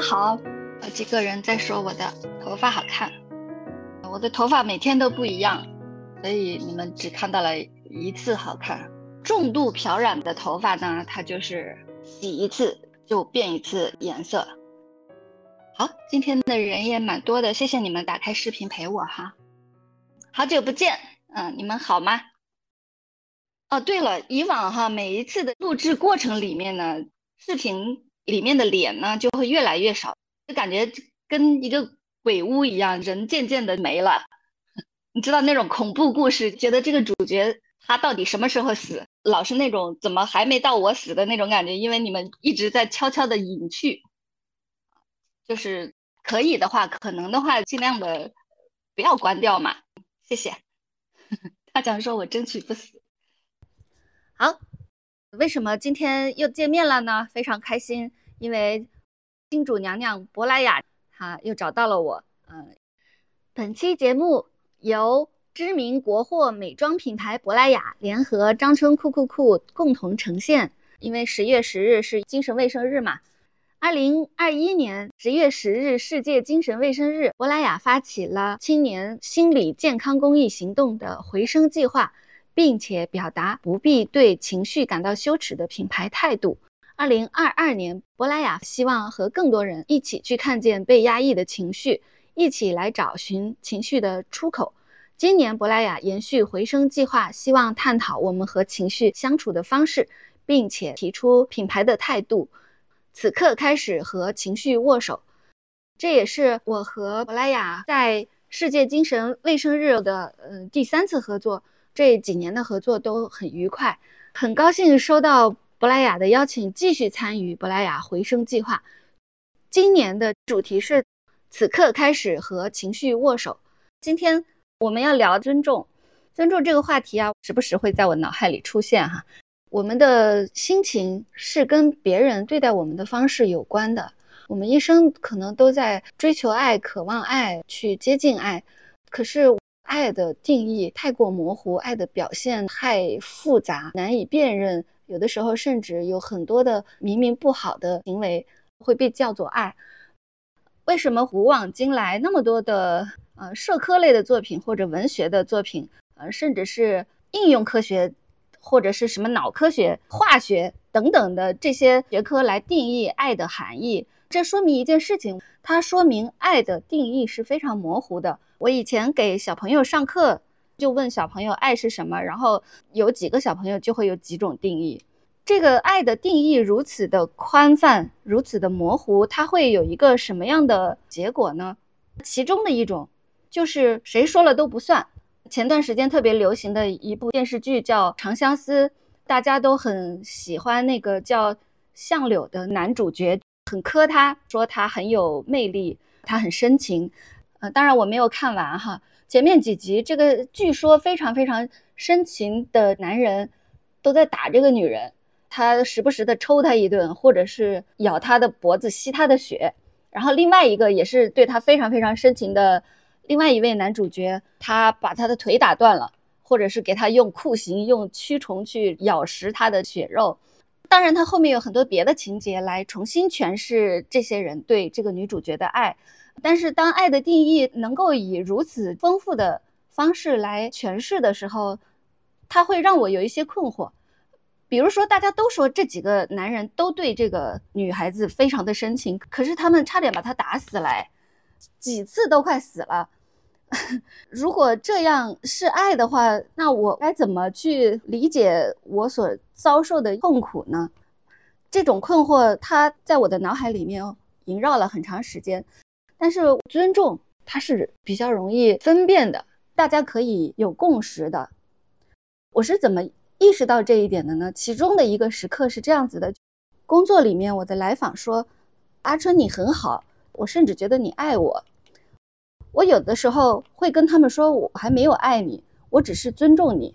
好，有几个人在说我的头发好看，我的头发每天都不一样，所以你们只看到了一次好看。重度漂染的头发呢，它就是洗一次就变一次颜色。好，今天的人也蛮多的，谢谢你们打开视频陪我哈。好久不见，嗯，你们好吗？哦，对了，以往哈每一次的录制过程里面呢，视频里面的脸呢就会越来越少，就感觉跟一个鬼屋一样，人渐渐的没了。你知道那种恐怖故事，觉得这个主角他到底什么时候死，老是那种怎么还没到我死的那种感觉，因为你们一直在悄悄的隐去。就是可以的话，可能的话，尽量的不要关掉嘛。谢谢，他讲说我争取不死。好，为什么今天又见面了呢？非常开心，因为金主娘娘珀莱雅她又找到了我。嗯，本期节目由知名国货美妆品牌珀莱雅联合张春酷酷酷共同呈现。因为十月十日是精神卫生日嘛。二零二一年十月十日，世界精神卫生日，珀莱雅发起了青年心理健康公益行动的回声计划，并且表达不必对情绪感到羞耻的品牌态度。二零二二年，珀莱雅希望和更多人一起去看见被压抑的情绪，一起来找寻情绪的出口。今年，珀莱雅延续回声计划，希望探讨我们和情绪相处的方式，并且提出品牌的态度。此刻开始和情绪握手，这也是我和珀莱雅在世界精神卫生日的嗯第三次合作。这几年的合作都很愉快，很高兴收到珀莱雅的邀请，继续参与珀莱雅回声计划。今年的主题是此刻开始和情绪握手。今天我们要聊尊重，尊重这个话题啊，时不时会在我脑海里出现哈。我们的心情是跟别人对待我们的方式有关的。我们一生可能都在追求爱、渴望爱、去接近爱，可是爱的定义太过模糊，爱的表现太复杂，难以辨认。有的时候甚至有很多的明明不好的行为会被叫做爱。为什么古往今来那么多的呃社科类的作品或者文学的作品，呃甚至是应用科学？或者是什么脑科学、化学等等的这些学科来定义爱的含义，这说明一件事情，它说明爱的定义是非常模糊的。我以前给小朋友上课，就问小朋友爱是什么，然后有几个小朋友就会有几种定义。这个爱的定义如此的宽泛，如此的模糊，它会有一个什么样的结果呢？其中的一种就是谁说了都不算。前段时间特别流行的一部电视剧叫《长相思》，大家都很喜欢那个叫相柳的男主角，很磕他，说他很有魅力，他很深情。呃，当然我没有看完哈，前面几集这个据说非常非常深情的男人都在打这个女人，他时不时的抽她一顿，或者是咬她的脖子吸她的血，然后另外一个也是对他非常非常深情的。另外一位男主角，他把他的腿打断了，或者是给他用酷刑、用蛆虫去咬食他的血肉。当然，他后面有很多别的情节来重新诠释这些人对这个女主角的爱。但是，当爱的定义能够以如此丰富的方式来诠释的时候，它会让我有一些困惑。比如说，大家都说这几个男人都对这个女孩子非常的深情，可是他们差点把她打死来，几次都快死了。如果这样是爱的话，那我该怎么去理解我所遭受的痛苦呢？这种困惑，它在我的脑海里面萦绕了很长时间。但是尊重它是比较容易分辨的，大家可以有共识的。我是怎么意识到这一点的呢？其中的一个时刻是这样子的：工作里面，我的来访说：“阿春，你很好，我甚至觉得你爱我。”我有的时候会跟他们说，我还没有爱你，我只是尊重你。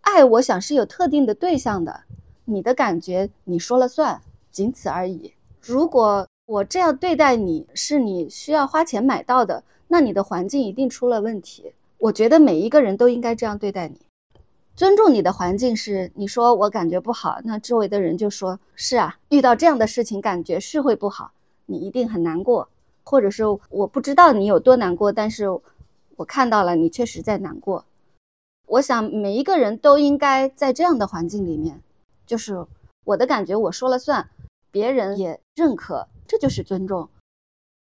爱，我想是有特定的对象的，你的感觉你说了算，仅此而已。如果我这样对待你是你需要花钱买到的，那你的环境一定出了问题。我觉得每一个人都应该这样对待你，尊重你的环境是你说我感觉不好，那周围的人就说是啊，遇到这样的事情感觉是会不好，你一定很难过，或者是我不知道你有多难过，但是我看到了你确实在难过。我想每一个人都应该在这样的环境里面，就是我的感觉，我说了算，别人也认可，这就是尊重。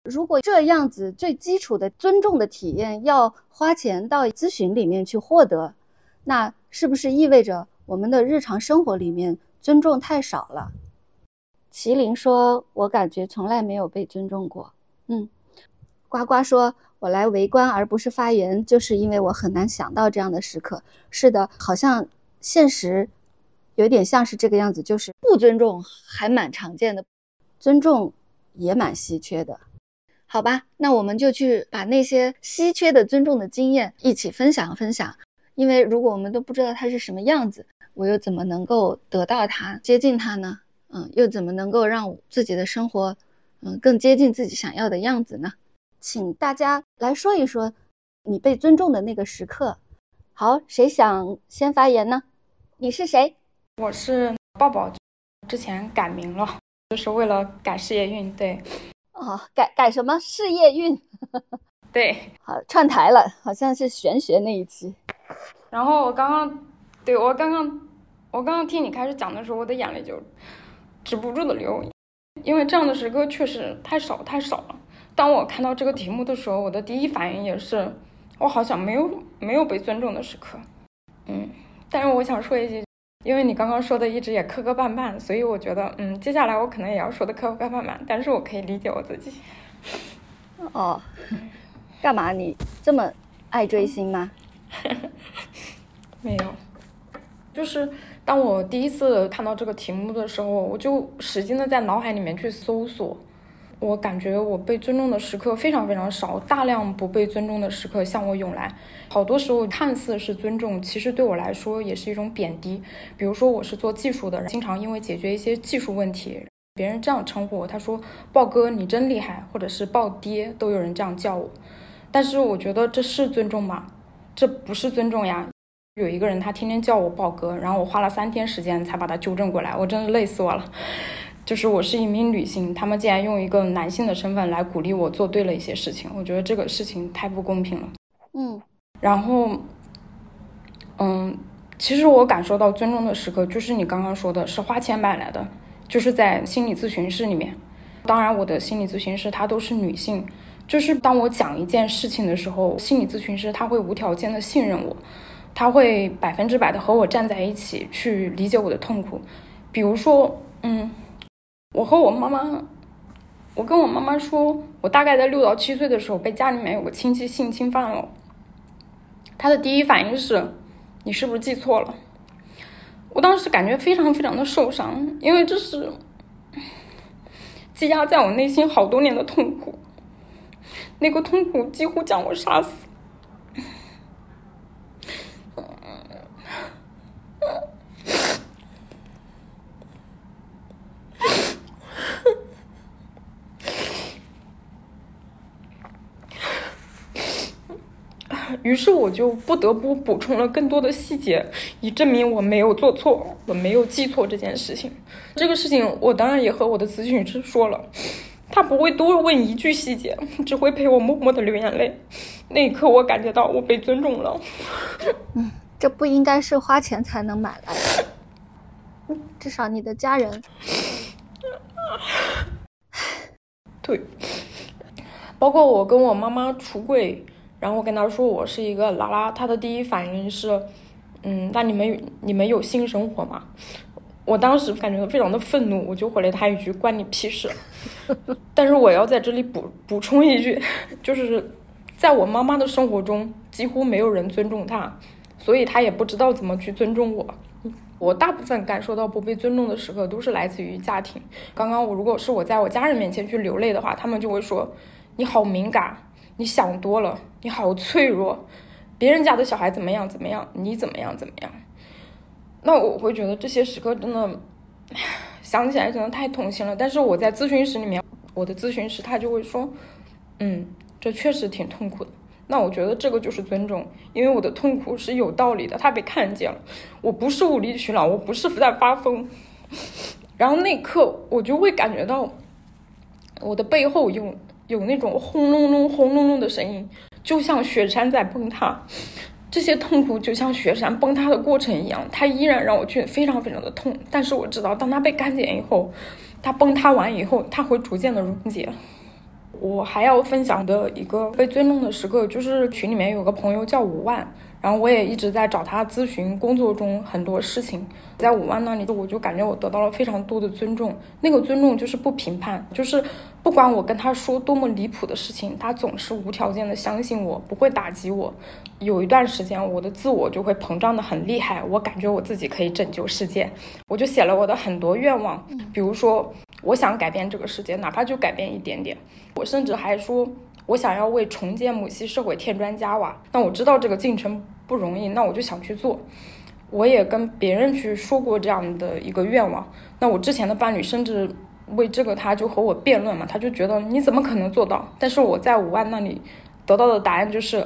如果这样子最基础的尊重的体验要花钱到咨询里面去获得，那是不是意味着我们的日常生活里面尊重太少了？麒麟说：“我感觉从来没有被尊重过。”嗯，呱呱说：“我来围观而不是发言，就是因为我很难想到这样的时刻。”是的，好像现实有点像是这个样子，就是不尊重还蛮常见的，尊重也蛮稀缺的。好吧，那我们就去把那些稀缺的尊重的经验一起分享分享。因为如果我们都不知道它是什么样子，我又怎么能够得到它、接近它呢？嗯，又怎么能够让自己的生活，嗯，更接近自己想要的样子呢？请大家来说一说你被尊重的那个时刻。好，谁想先发言呢？你是谁？我是抱抱，之前改名了，就是为了改事业运。对。哦，改改什么事业运？对，好串台了，好像是玄学那一期。然后我刚刚，对我刚刚，我刚刚听你开始讲的时候，我的眼泪就止不住的流，因为这样的时刻确实太少太少了。当我看到这个题目的时候，我的第一反应也是，我好像没有没有被尊重的时刻。嗯，但是我想说一句。因为你刚刚说的一直也磕磕绊绊，所以我觉得，嗯，接下来我可能也要说的磕磕绊绊，但是我可以理解我自己。哦，干嘛？你这么爱追星吗？没有，就是当我第一次看到这个题目的时候，我就使劲的在脑海里面去搜索。我感觉我被尊重的时刻非常非常少，大量不被尊重的时刻向我涌来。好多时候看似是尊重，其实对我来说也是一种贬低。比如说我是做技术的，经常因为解决一些技术问题，别人这样称呼我，他说“豹哥你真厉害”或者是“豹爹”，都有人这样叫我。但是我觉得这是尊重吗？这不是尊重呀。有一个人他天天叫我豹哥，然后我花了三天时间才把他纠正过来，我真的累死我了。就是我是一名女性，他们竟然用一个男性的身份来鼓励我做对了一些事情，我觉得这个事情太不公平了。嗯，然后，嗯，其实我感受到尊重的时刻，就是你刚刚说的是花钱买来的，就是在心理咨询室里面。当然，我的心理咨询师她都是女性，就是当我讲一件事情的时候，心理咨询师他会无条件的信任我，他会百分之百的和我站在一起去理解我的痛苦。比如说，嗯。我和我妈妈，我跟我妈妈说，我大概在六到七岁的时候被家里面有个亲戚性侵犯了。她的第一反应是：“你是不是记错了？”我当时感觉非常非常的受伤，因为这是积压在我内心好多年的痛苦，那个痛苦几乎将我杀死。于是我就不得不补充了更多的细节，以证明我没有做错，我没有记错这件事情。这个事情我当然也和我的咨询师说了，他不会多问一句细节，只会陪我默默的流眼泪。那一刻，我感觉到我被尊重了。嗯，这不应该是花钱才能买来的，至少你的家人。对，包括我跟我妈妈橱柜。然后我跟他说我是一个拉拉，他的第一反应是，嗯，那你们你们有性生活吗？我当时感觉到非常的愤怒，我就回了他一句关你屁事。但是我要在这里补补充一句，就是在我妈妈的生活中几乎没有人尊重她，所以她也不知道怎么去尊重我。我大部分感受到不被尊重的时刻都是来自于家庭。刚刚我如果是我在我家人面前去流泪的话，他们就会说你好敏感。你想多了，你好脆弱，别人家的小孩怎么样怎么样，你怎么样怎么样？那我会觉得这些时刻真的想起来真的太痛心了。但是我在咨询室里面，我的咨询师他就会说，嗯，这确实挺痛苦的。那我觉得这个就是尊重，因为我的痛苦是有道理的，他被看见了，我不是无理取闹，我不是在发疯。然后那一刻我就会感觉到。我的背后有有那种轰隆隆、轰隆隆的声音，就像雪山在崩塌。这些痛苦就像雪山崩塌的过程一样，它依然让我觉得非常非常的痛。但是我知道，当它被干减以后，它崩塌完以后，它会逐渐的溶解。我还要分享的一个被尊重的时刻，就是群里面有个朋友叫五万。然后我也一直在找他咨询工作中很多事情，在五万那里，我就感觉我得到了非常多的尊重。那个尊重就是不评判，就是不管我跟他说多么离谱的事情，他总是无条件的相信我，不会打击我。有一段时间，我的自我就会膨胀的很厉害，我感觉我自己可以拯救世界，我就写了我的很多愿望，比如说我想改变这个世界，哪怕就改变一点点。我甚至还说我想要为重建母系社会添砖加瓦。那我知道这个进程。不容易，那我就想去做。我也跟别人去说过这样的一个愿望。那我之前的伴侣甚至为这个他就和我辩论嘛，他就觉得你怎么可能做到？但是我在五万那里得到的答案就是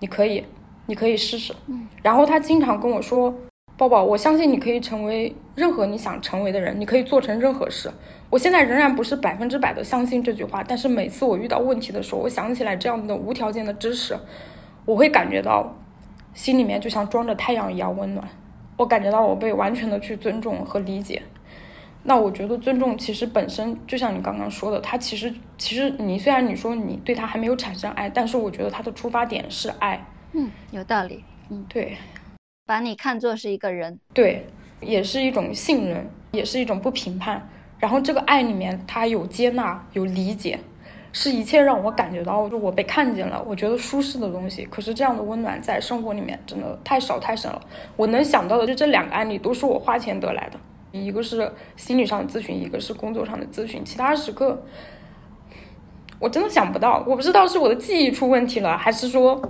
你可以，你可以试试。然后他经常跟我说：“宝宝，我相信你可以成为任何你想成为的人，你可以做成任何事。”我现在仍然不是百分之百的相信这句话，但是每次我遇到问题的时候，我想起来这样的无条件的支持，我会感觉到。心里面就像装着太阳一样温暖，我感觉到我被完全的去尊重和理解。那我觉得尊重其实本身就像你刚刚说的，他其实其实你虽然你说你对他还没有产生爱，但是我觉得他的出发点是爱。嗯，有道理。嗯，对，把你看作是一个人，对，也是一种信任，也是一种不评判。然后这个爱里面，他有接纳，有理解。是一切让我感觉到，就我被看见了，我觉得舒适的东西。可是这样的温暖在生活里面真的太少太少了。我能想到的就这两个案例，都是我花钱得来的，一个是心理上的咨询，一个是工作上的咨询。其他时刻，我真的想不到。我不知道是我的记忆出问题了，还是说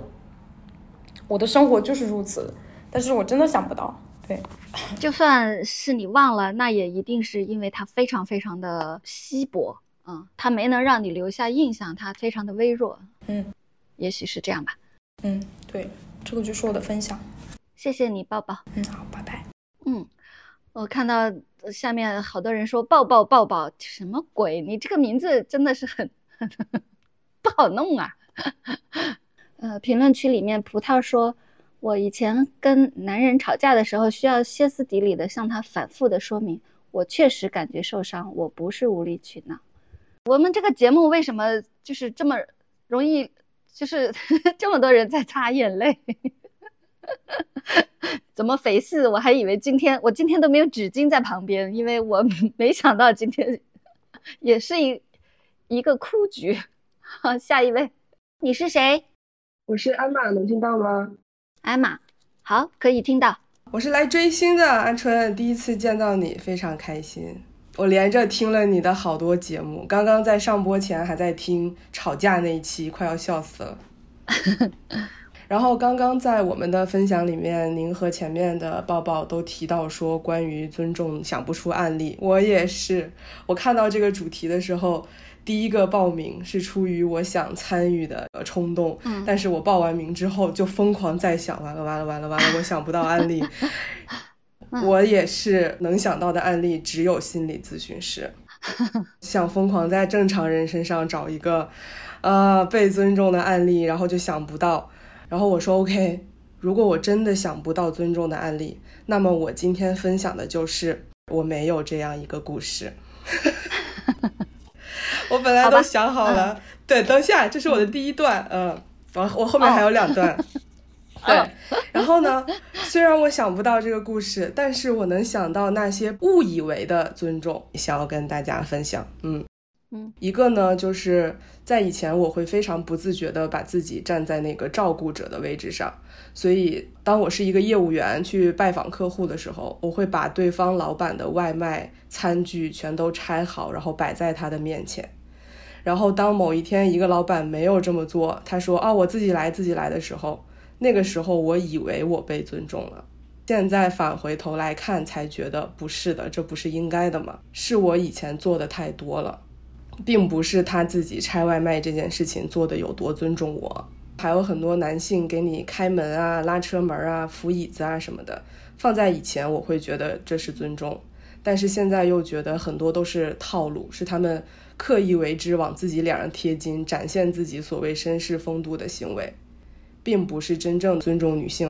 我的生活就是如此。但是我真的想不到。对，就算是你忘了，那也一定是因为它非常非常的稀薄。嗯，它没能让你留下印象，它非常的微弱。嗯，也许是这样吧。嗯，对，这个就是我的分享。谢谢你，抱抱。嗯，好，拜拜。嗯，我看到下面好多人说抱抱抱抱，什么鬼？你这个名字真的是很 不好弄啊。呃，评论区里面葡萄说，我以前跟男人吵架的时候，需要歇斯底里的向他反复的说明，我确实感觉受伤，我不是无理取闹。我们这个节目为什么就是这么容易，就是 这么多人在擦眼泪？怎么肥事？我还以为今天我今天都没有纸巾在旁边，因为我没想到今天也是一一个哭局。好，下一位，你是谁？我是安玛，能听到吗？安玛，好，可以听到。我是来追星的，安春，第一次见到你，非常开心。我连着听了你的好多节目，刚刚在上播前还在听吵架那一期，快要笑死了。然后刚刚在我们的分享里面，您和前面的抱抱都提到说关于尊重想不出案例，我也是。我看到这个主题的时候，第一个报名是出于我想参与的冲动，嗯但是我报完名之后就疯狂在想，完了完了完了完了，我想不到案例。我也是能想到的案例，只有心理咨询师，想疯狂在正常人身上找一个，呃，被尊重的案例，然后就想不到。然后我说 OK，如果我真的想不到尊重的案例，那么我今天分享的就是我没有这样一个故事。我本来都想好了，对，等一下，这是我的第一段，嗯，我我后面还有两段。对，然后呢？虽然我想不到这个故事，但是我能想到那些误以为的尊重，想要跟大家分享。嗯一个呢，就是在以前我会非常不自觉的把自己站在那个照顾者的位置上，所以当我是一个业务员去拜访客户的时候，我会把对方老板的外卖餐具全都拆好，然后摆在他的面前。然后当某一天一个老板没有这么做，他说啊，我自己来，自己来的时候。那个时候我以为我被尊重了，现在返回头来看才觉得不是的，这不是应该的吗？是我以前做的太多了，并不是他自己拆外卖这件事情做的有多尊重我。还有很多男性给你开门啊、拉车门啊、扶椅子啊什么的，放在以前我会觉得这是尊重，但是现在又觉得很多都是套路，是他们刻意为之往自己脸上贴金，展现自己所谓绅士风度的行为，并不是真正尊重女性。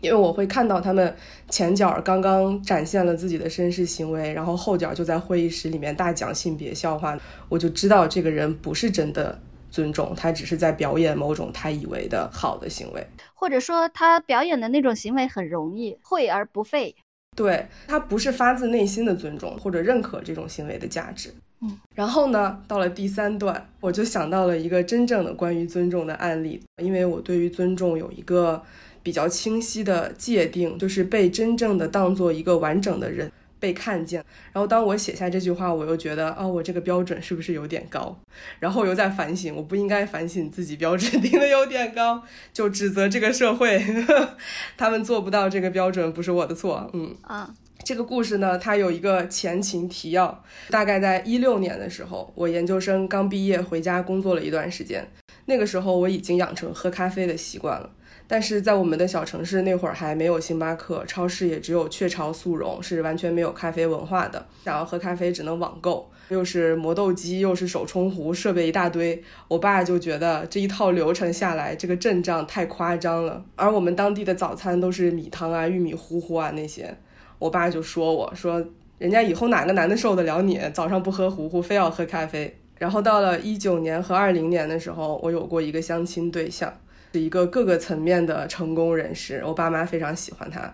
因为我会看到他们前脚刚刚展现了自己的绅士行为，然后后脚就在会议室里面大讲性别笑话，我就知道这个人不是真的尊重，他只是在表演某种他以为的好的行为，或者说他表演的那种行为很容易，会而不费。对他不是发自内心的尊重或者认可这种行为的价值。嗯，然后呢，到了第三段，我就想到了一个真正的关于尊重的案例，因为我对于尊重有一个。比较清晰的界定，就是被真正的当做一个完整的人被看见。然后当我写下这句话，我又觉得，哦，我这个标准是不是有点高？然后我又在反省，我不应该反省自己标准定的有点高，就指责这个社会呵呵，他们做不到这个标准，不是我的错。嗯啊，这个故事呢，它有一个前情提要，大概在一六年的时候，我研究生刚毕业回家工作了一段时间，那个时候我已经养成喝咖啡的习惯了。但是在我们的小城市那会儿还没有星巴克，超市也只有雀巢速溶，是完全没有咖啡文化的。想要喝咖啡只能网购，又是磨豆机，又是手冲壶，设备一大堆。我爸就觉得这一套流程下来，这个阵仗太夸张了。而我们当地的早餐都是米汤啊、玉米糊糊啊那些，我爸就说我说人家以后哪个男的受得了你早上不喝糊糊，非要喝咖啡。然后到了一九年和二零年的时候，我有过一个相亲对象。一个各个层面的成功人士，我爸妈非常喜欢他，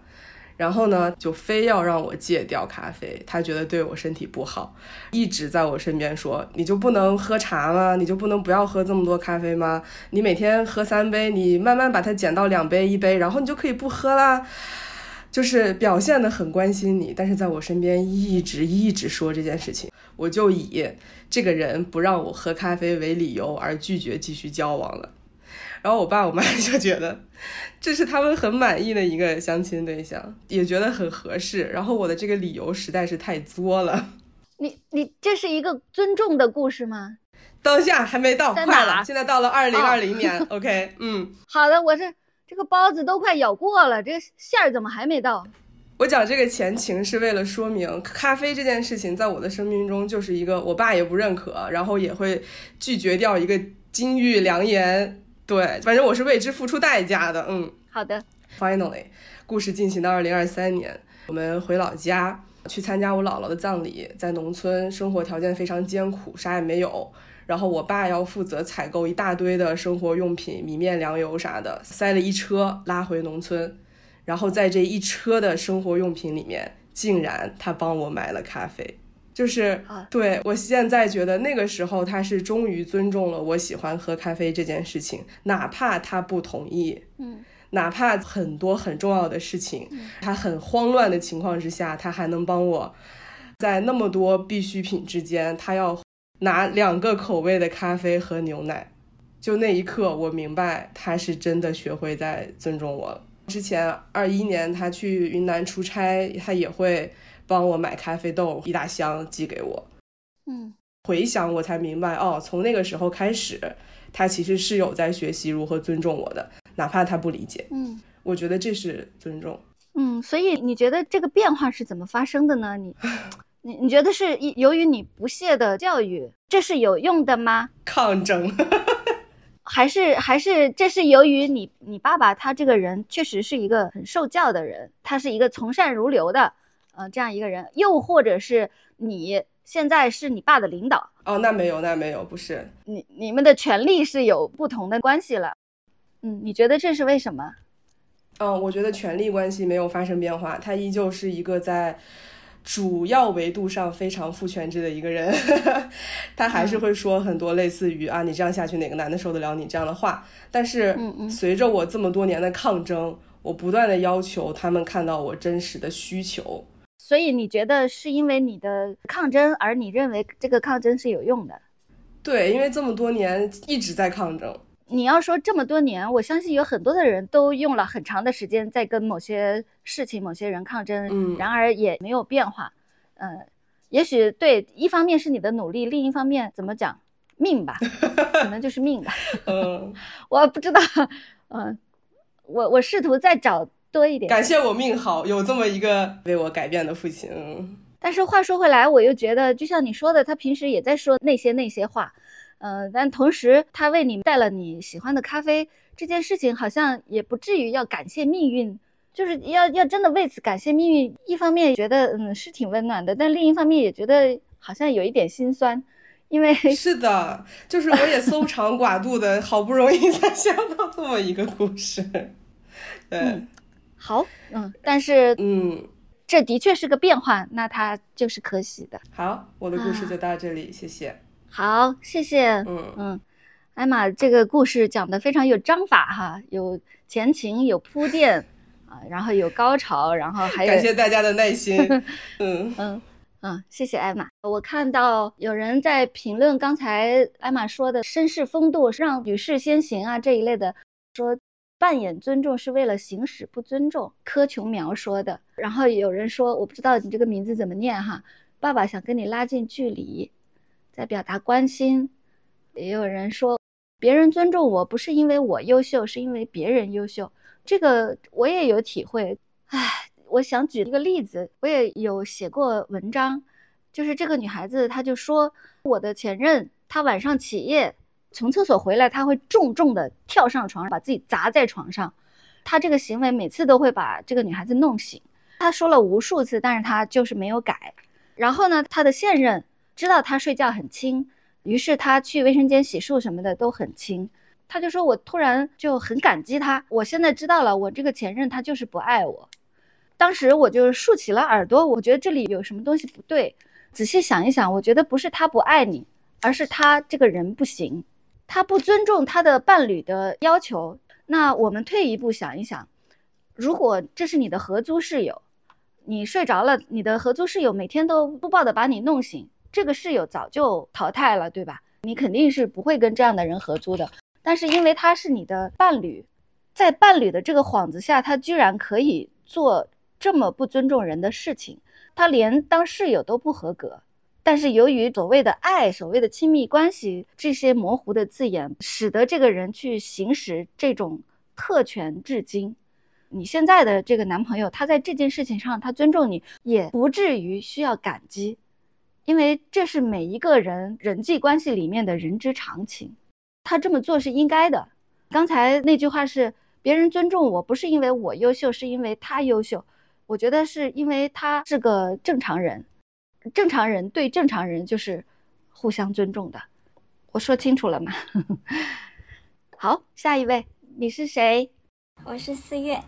然后呢，就非要让我戒掉咖啡，他觉得对我身体不好，一直在我身边说，你就不能喝茶吗？你就不能不要喝这么多咖啡吗？你每天喝三杯，你慢慢把它减到两杯一杯，然后你就可以不喝啦。就是表现的很关心你，但是在我身边一直一直说这件事情，我就以这个人不让我喝咖啡为理由而拒绝继续交往了。然后我爸我妈 就觉得这是他们很满意的一个相亲对象，也觉得很合适。然后我的这个理由实在是太作了。你你这是一个尊重的故事吗？当下还没到，快了，现在到了二零二零年。OK，嗯，好的，我这这个包子都快咬过了，这个馅儿怎么还没到？我讲这个前情是为了说明，咖啡这件事情在我的生命中就是一个我爸也不认可，然后也会拒绝掉一个金玉良言。对，反正我是为之付出代价的。嗯，好的。Finally，故事进行到二零二三年，我们回老家去参加我姥姥的葬礼，在农村生活条件非常艰苦，啥也没有。然后我爸要负责采购一大堆的生活用品，米面粮油啥的，塞了一车拉回农村。然后在这一车的生活用品里面，竟然他帮我买了咖啡。就是对我现在觉得那个时候他是终于尊重了我喜欢喝咖啡这件事情，哪怕他不同意，嗯，哪怕很多很重要的事情，他很慌乱的情况之下，他还能帮我，在那么多必需品之间，他要拿两个口味的咖啡和牛奶，就那一刻我明白他是真的学会在尊重我了。之前二一年他去云南出差，他也会。帮我买咖啡豆一大箱寄给我，嗯，回想我才明白哦，从那个时候开始，他其实是有在学习如何尊重我的，哪怕他不理解，嗯，我觉得这是尊重，嗯，所以你觉得这个变化是怎么发生的呢？你，你你觉得是由于你不懈的教育，这是有用的吗？抗争，还是还是这是由于你你爸爸他这个人确实是一个很受教的人，他是一个从善如流的。呃，这样一个人，又或者是你现在是你爸的领导哦？那没有，那没有，不是你你们的权利是有不同的关系了。嗯，你觉得这是为什么？嗯，我觉得权力关系没有发生变化，他依旧是一个在主要维度上非常父权制的一个人，他还是会说很多类似于啊，你这样下去哪个男的受得了你这样的话？但是随着我这么多年的抗争，我不断的要求他们看到我真实的需求。所以你觉得是因为你的抗争，而你认为这个抗争是有用的？对，因为这么多年一直在抗争。你要说这么多年，我相信有很多的人都用了很长的时间在跟某些事情、某些人抗争，嗯，然而也没有变化。嗯，也许对，一方面是你的努力，另一方面怎么讲，命吧，可能就是命吧。嗯，我不知道。嗯，我我试图在找。多一点，感谢我命好，有这么一个为我改变的父亲。但是话说回来，我又觉得，就像你说的，他平时也在说那些那些话，嗯，但同时他为你带了你喜欢的咖啡，这件事情好像也不至于要感谢命运，就是要要真的为此感谢命运。一方面觉得嗯是挺温暖的，但另一方面也觉得好像有一点心酸，因为是的，就是我也搜肠刮肚的，好不容易才想到这么一个故事。对，好，嗯，但是嗯。这的确是个变化，那它就是可喜的。好，我的故事就到这里，谢谢。好，谢谢。嗯嗯，艾玛，这个故事讲的非常有章法哈，有前情，有铺垫 啊，然后有高潮，然后还有感谢大家的耐心。嗯嗯嗯，谢谢艾玛。我看到有人在评论刚才艾玛说的绅士风度，让女士先行啊这一类的说。扮演尊重是为了行使不尊重，柯琼苗说的。然后有人说，我不知道你这个名字怎么念哈。爸爸想跟你拉近距离，在表达关心。也有人说，别人尊重我不是因为我优秀，是因为别人优秀。这个我也有体会。唉，我想举一个例子，我也有写过文章，就是这个女孩子，她就说我的前任，她晚上起夜。从厕所回来，他会重重的跳上床，把自己砸在床上。他这个行为每次都会把这个女孩子弄醒。他说了无数次，但是他就是没有改。然后呢，他的现任知道他睡觉很轻，于是他去卫生间洗漱什么的都很轻。他就说：“我突然就很感激他，我现在知道了，我这个前任他就是不爱我。”当时我就竖起了耳朵，我觉得这里有什么东西不对。仔细想一想，我觉得不是他不爱你，而是他这个人不行。他不尊重他的伴侣的要求，那我们退一步想一想，如果这是你的合租室友，你睡着了，你的合租室友每天都粗暴的把你弄醒，这个室友早就淘汰了，对吧？你肯定是不会跟这样的人合租的。但是因为他是你的伴侣，在伴侣的这个幌子下，他居然可以做这么不尊重人的事情，他连当室友都不合格。但是由于所谓的爱、所谓的亲密关系这些模糊的字眼，使得这个人去行使这种特权至今。你现在的这个男朋友，他在这件事情上他尊重你，也不至于需要感激，因为这是每一个人人际关系里面的人之常情。他这么做是应该的。刚才那句话是别人尊重我不是因为我优秀，是因为他优秀。我觉得是因为他是个正常人。正常人对正常人就是互相尊重的，我说清楚了吗？好，下一位，你是谁？我是四月。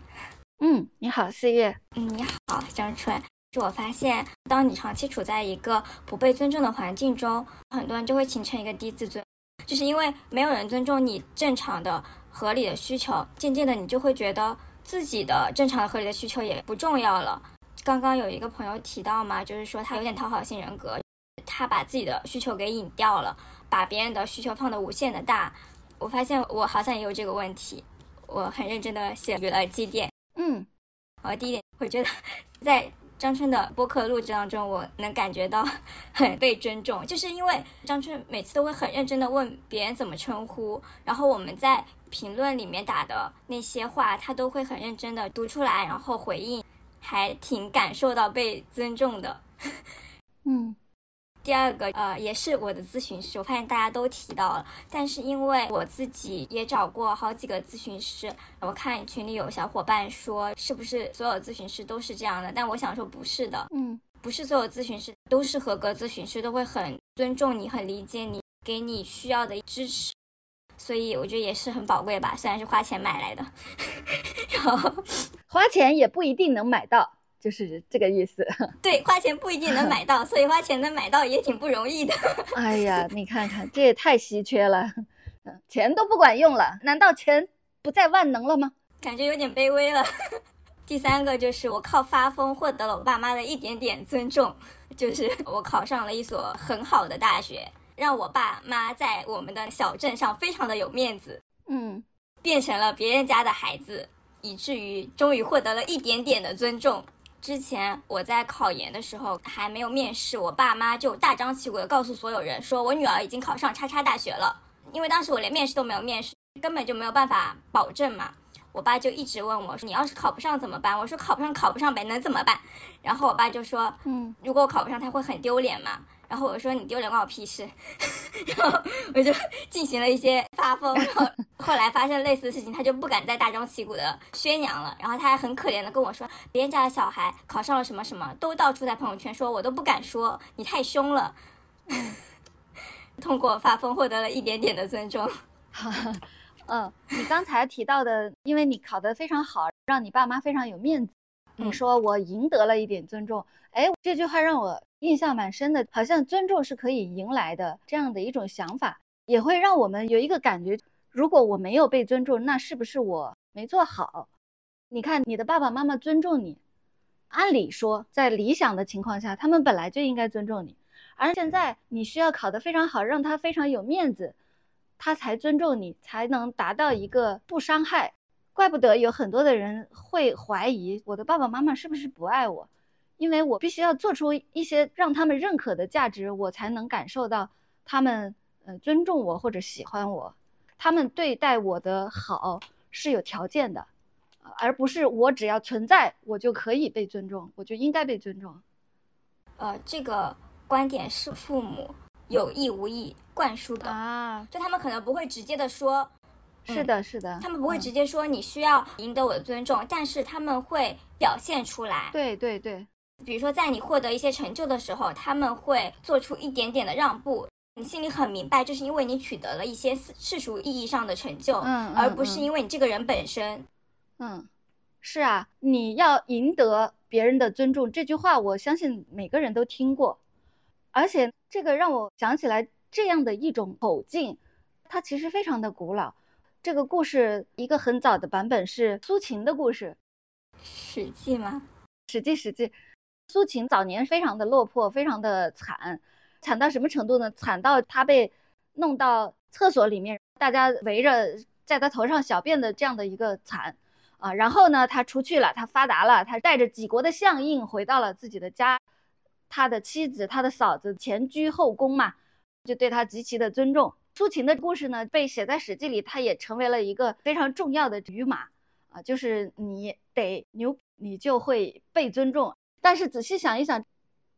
嗯，你好，四月。嗯，你好，张春。就我发现，当你长期处在一个不被尊重的环境中，很多人就会形成一个低自尊，就是因为没有人尊重你正常的、合理的需求，渐渐的你就会觉得自己的正常的、合理的需求也不重要了。刚刚有一个朋友提到嘛，就是说他有点讨好型人格，他把自己的需求给隐掉了，把别人的需求放得无限的大。我发现我好像也有这个问题，我很认真的写了几点。嗯，我第一点，我觉得 在张春的播客录制当中，我能感觉到 很被尊重，就是因为张春每次都会很认真的问别人怎么称呼，然后我们在评论里面打的那些话，他都会很认真的读出来，然后回应。还挺感受到被尊重的，嗯。第二个，呃，也是我的咨询师，我发现大家都提到了，但是因为我自己也找过好几个咨询师，我看群里有小伙伴说，是不是所有咨询师都是这样的？但我想说不是的，嗯，不是所有咨询师都是合格咨询师，都会很尊重你，很理解你，给你需要的支持。所以我觉得也是很宝贵吧，虽然是花钱买来的，然后花钱也不一定能买到，就是这个意思。对，花钱不一定能买到，所以花钱能买到也挺不容易的。哎呀，你看看，这也太稀缺了，钱都不管用了，难道钱不再万能了吗？感觉有点卑微了。第三个就是我靠发疯获得了我爸妈的一点点尊重，就是我考上了一所很好的大学。让我爸妈在我们的小镇上非常的有面子，嗯，变成了别人家的孩子，以至于终于获得了一点点的尊重。之前我在考研的时候还没有面试，我爸妈就大张旗鼓的告诉所有人说我女儿已经考上叉叉大学了。因为当时我连面试都没有面试，根本就没有办法保证嘛。我爸就一直问我说：“你要是考不上怎么办？”我说：“考不上，考不上呗，能怎么办？”然后我爸就说：“嗯，如果我考不上，他会很丢脸嘛。”然后我说：“你丢脸关我屁事。”然后我就进行了一些发疯。然后 后来发生类似的事情，他就不敢再大张旗鼓的宣扬了。然后他还很可怜的跟我说：“别人家的小孩考上了什么什么，都到处在朋友圈说，我都不敢说，你太凶了。”通过发疯获得了一点点的尊重。嗯，你刚才提到的，因为你考得非常好，让你爸妈非常有面子。你说我赢得了一点尊重，哎，这句话让我印象蛮深的，好像尊重是可以赢来的这样的一种想法，也会让我们有一个感觉：如果我没有被尊重，那是不是我没做好？你看，你的爸爸妈妈尊重你，按理说，在理想的情况下，他们本来就应该尊重你，而现在你需要考得非常好，让他非常有面子。他才尊重你，才能达到一个不伤害。怪不得有很多的人会怀疑我的爸爸妈妈是不是不爱我，因为我必须要做出一些让他们认可的价值，我才能感受到他们呃尊重我或者喜欢我。他们对待我的好是有条件的，而不是我只要存在我就可以被尊重，我就应该被尊重。呃，这个观点是父母。有意无意灌输的啊，就他们可能不会直接的说，是的，是的，他们不会直接说你需要赢得我的尊重，但是他们会表现出来。对对对，比如说在你获得一些成就的时候，他们会做出一点点的让步，你心里很明白，这是因为你取得了一些世俗意义上的成就，嗯，而不是因为你这个人本身。嗯，是啊，你要赢得别人的尊重，这句话我相信每个人都听过。而且这个让我想起来这样的一种口径，它其实非常的古老。这个故事一个很早的版本是苏秦的故事，《史记》吗？《史记》《史记》。苏秦早年非常的落魄，非常的惨，惨到什么程度呢？惨到他被弄到厕所里面，大家围着在他头上小便的这样的一个惨啊。然后呢，他出去了，他发达了，他带着几国的相印回到了自己的家。他的妻子、他的嫂子前居后宫嘛，就对他极其的尊重。苏秦的故事呢，被写在《史记》里，他也成为了一个非常重要的语码啊，就是你得牛，你就会被尊重。但是仔细想一想，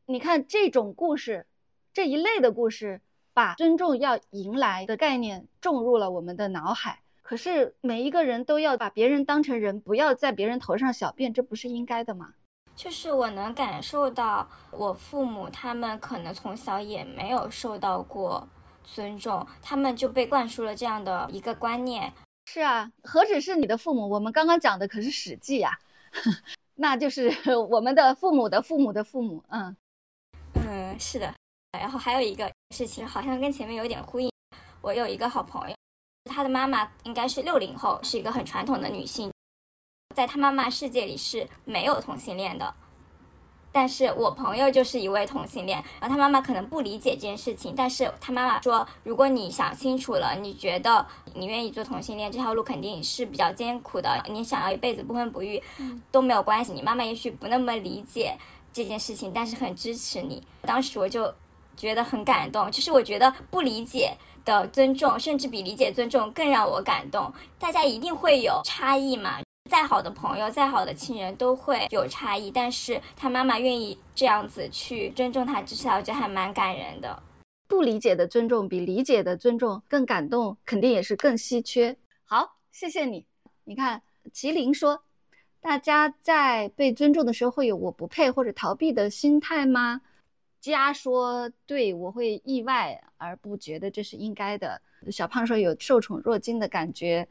你看这种故事，这一类的故事，把尊重要迎来的概念种入了我们的脑海。可是每一个人都要把别人当成人，不要在别人头上小便，这不是应该的吗？就是我能感受到，我父母他们可能从小也没有受到过尊重，他们就被灌输了这样的一个观念。是啊，何止是你的父母，我们刚刚讲的可是《史记》呀，那就是 我们的父母的父母的父母。嗯嗯，是的。然后还有一个事情，好像跟前面有点呼应。我有一个好朋友，她的妈妈应该是六零后，是一个很传统的女性。在她妈妈世界里是没有同性恋的，但是我朋友就是一位同性恋，然后他妈妈可能不理解这件事情，但是他妈妈说，如果你想清楚了，你觉得你愿意做同性恋这条路肯定是比较艰苦的，你想要一辈子不婚不育都没有关系。你妈妈也许不那么理解这件事情，但是很支持你。当时我就觉得很感动，就是我觉得不理解的尊重，甚至比理解尊重更让我感动。大家一定会有差异嘛。再好的朋友，再好的亲人，都会有差异。但是他妈妈愿意这样子去尊重他，至少我觉得还蛮感人的。不理解的尊重比理解的尊重更感动，肯定也是更稀缺。好，谢谢你。你看，麒麟说，大家在被尊重的时候会有我不配或者逃避的心态吗？家说，对我会意外而不觉得这是应该的。小胖说有受宠若惊的感觉。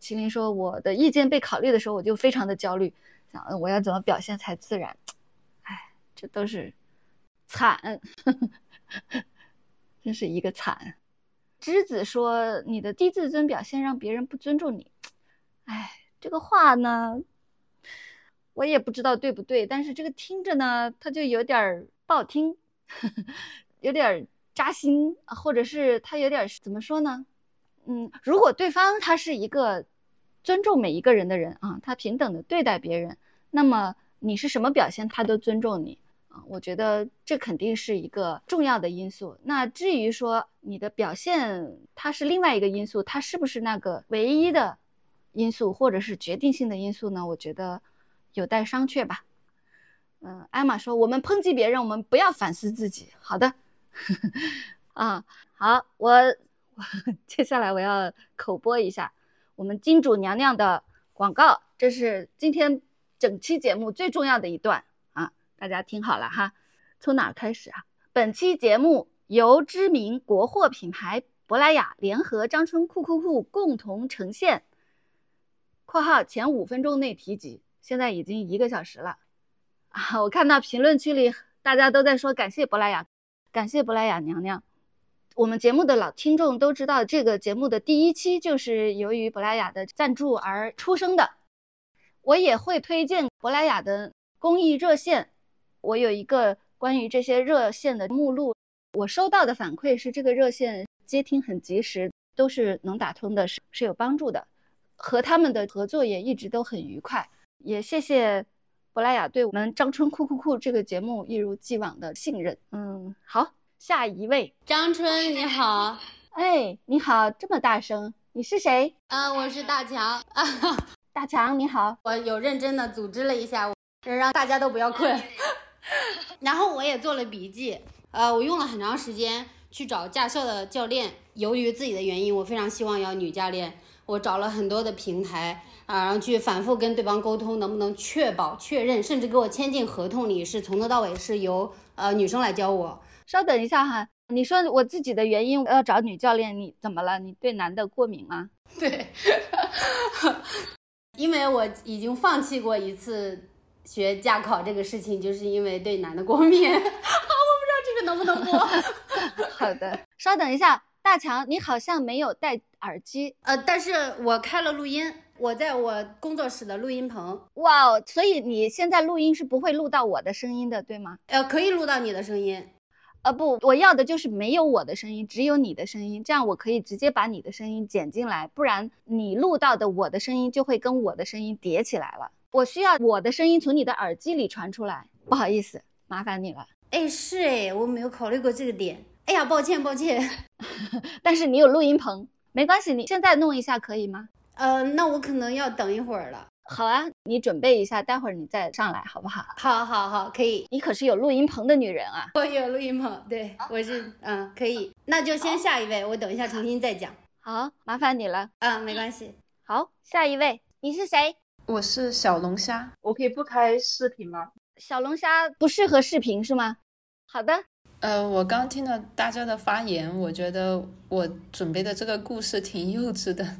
麒麟说：“我的意见被考虑的时候，我就非常的焦虑，想我要怎么表现才自然？哎，这都是惨呵呵，真是一个惨。”栀子说：“你的低自尊表现让别人不尊重你。”哎，这个话呢，我也不知道对不对，但是这个听着呢，它就有点不好听，呵呵有点扎心，或者是它有点怎么说呢？嗯，如果对方他是一个尊重每一个人的人啊，他平等的对待别人，那么你是什么表现，他都尊重你啊。我觉得这肯定是一个重要的因素。那至于说你的表现，它是另外一个因素，它是不是那个唯一的因素或者是决定性的因素呢？我觉得有待商榷吧。嗯，艾玛说我们抨击别人，我们不要反思自己。好的，啊，好，我 接下来我要口播一下我们金主娘娘的广告，这是今天整期节目最重要的一段啊，大家听好了哈。从哪儿开始啊？本期节目由知名国货品牌珀莱雅联合张春酷酷酷共同呈现。括号前五分钟内提及，现在已经一个小时了啊！我看到评论区里大家都在说感谢珀莱雅，感谢珀莱雅娘娘。我们节目的老听众都知道，这个节目的第一期就是由于珀莱雅的赞助而出生的。我也会推荐珀莱雅的公益热线，我有一个关于这些热线的目录。我收到的反馈是，这个热线接听很及时，都是能打通的，是是有帮助的。和他们的合作也一直都很愉快，也谢谢珀莱雅对我们张春酷酷酷这个节目一如既往的信任。嗯，好，下一位，张春你好，哎，你好，这么大声，你是谁？啊，我是大强。啊，大强你好，我有认真的组织了一下，让大家都不要困，然后我也做了笔记，呃，我用了很长时间去找驾校的教练，由于自己的原因，我非常希望要女教练。我找了很多的平台啊，然后去反复跟对方沟通，能不能确保确认，甚至给我签进合同里，是从头到尾是由呃女生来教我。稍等一下哈，你说我自己的原因要找女教练，你怎么了？你对男的过敏吗？对，因为我已经放弃过一次学驾考这个事情，就是因为对男的过敏。啊，我不知道这个能不能播。好的，稍等一下。大强，你好像没有戴耳机，呃，但是我开了录音，我在我工作室的录音棚。哇哦，所以你现在录音是不会录到我的声音的，对吗？呃，可以录到你的声音，呃，不，我要的就是没有我的声音，只有你的声音，这样我可以直接把你的声音剪进来，不然你录到的我的声音就会跟我的声音叠起来了。我需要我的声音从你的耳机里传出来，不好意思，麻烦你了。哎，是哎，我没有考虑过这个点。哎呀，抱歉抱歉，但是你有录音棚，没关系，你现在弄一下可以吗？呃，那我可能要等一会儿了。好啊，你准备一下，待会儿你再上来，好不好？好，好，好，可以。你可是有录音棚的女人啊！我有录音棚，对，我是，嗯，可以。那就先下一位，我等一下重新再讲。好，麻烦你了。嗯，没关系。好，下一位，你是谁？我是小龙虾，我可以不开视频吗？小龙虾不适合视频是吗？好的。呃，我刚听了大家的发言，我觉得我准备的这个故事挺幼稚的。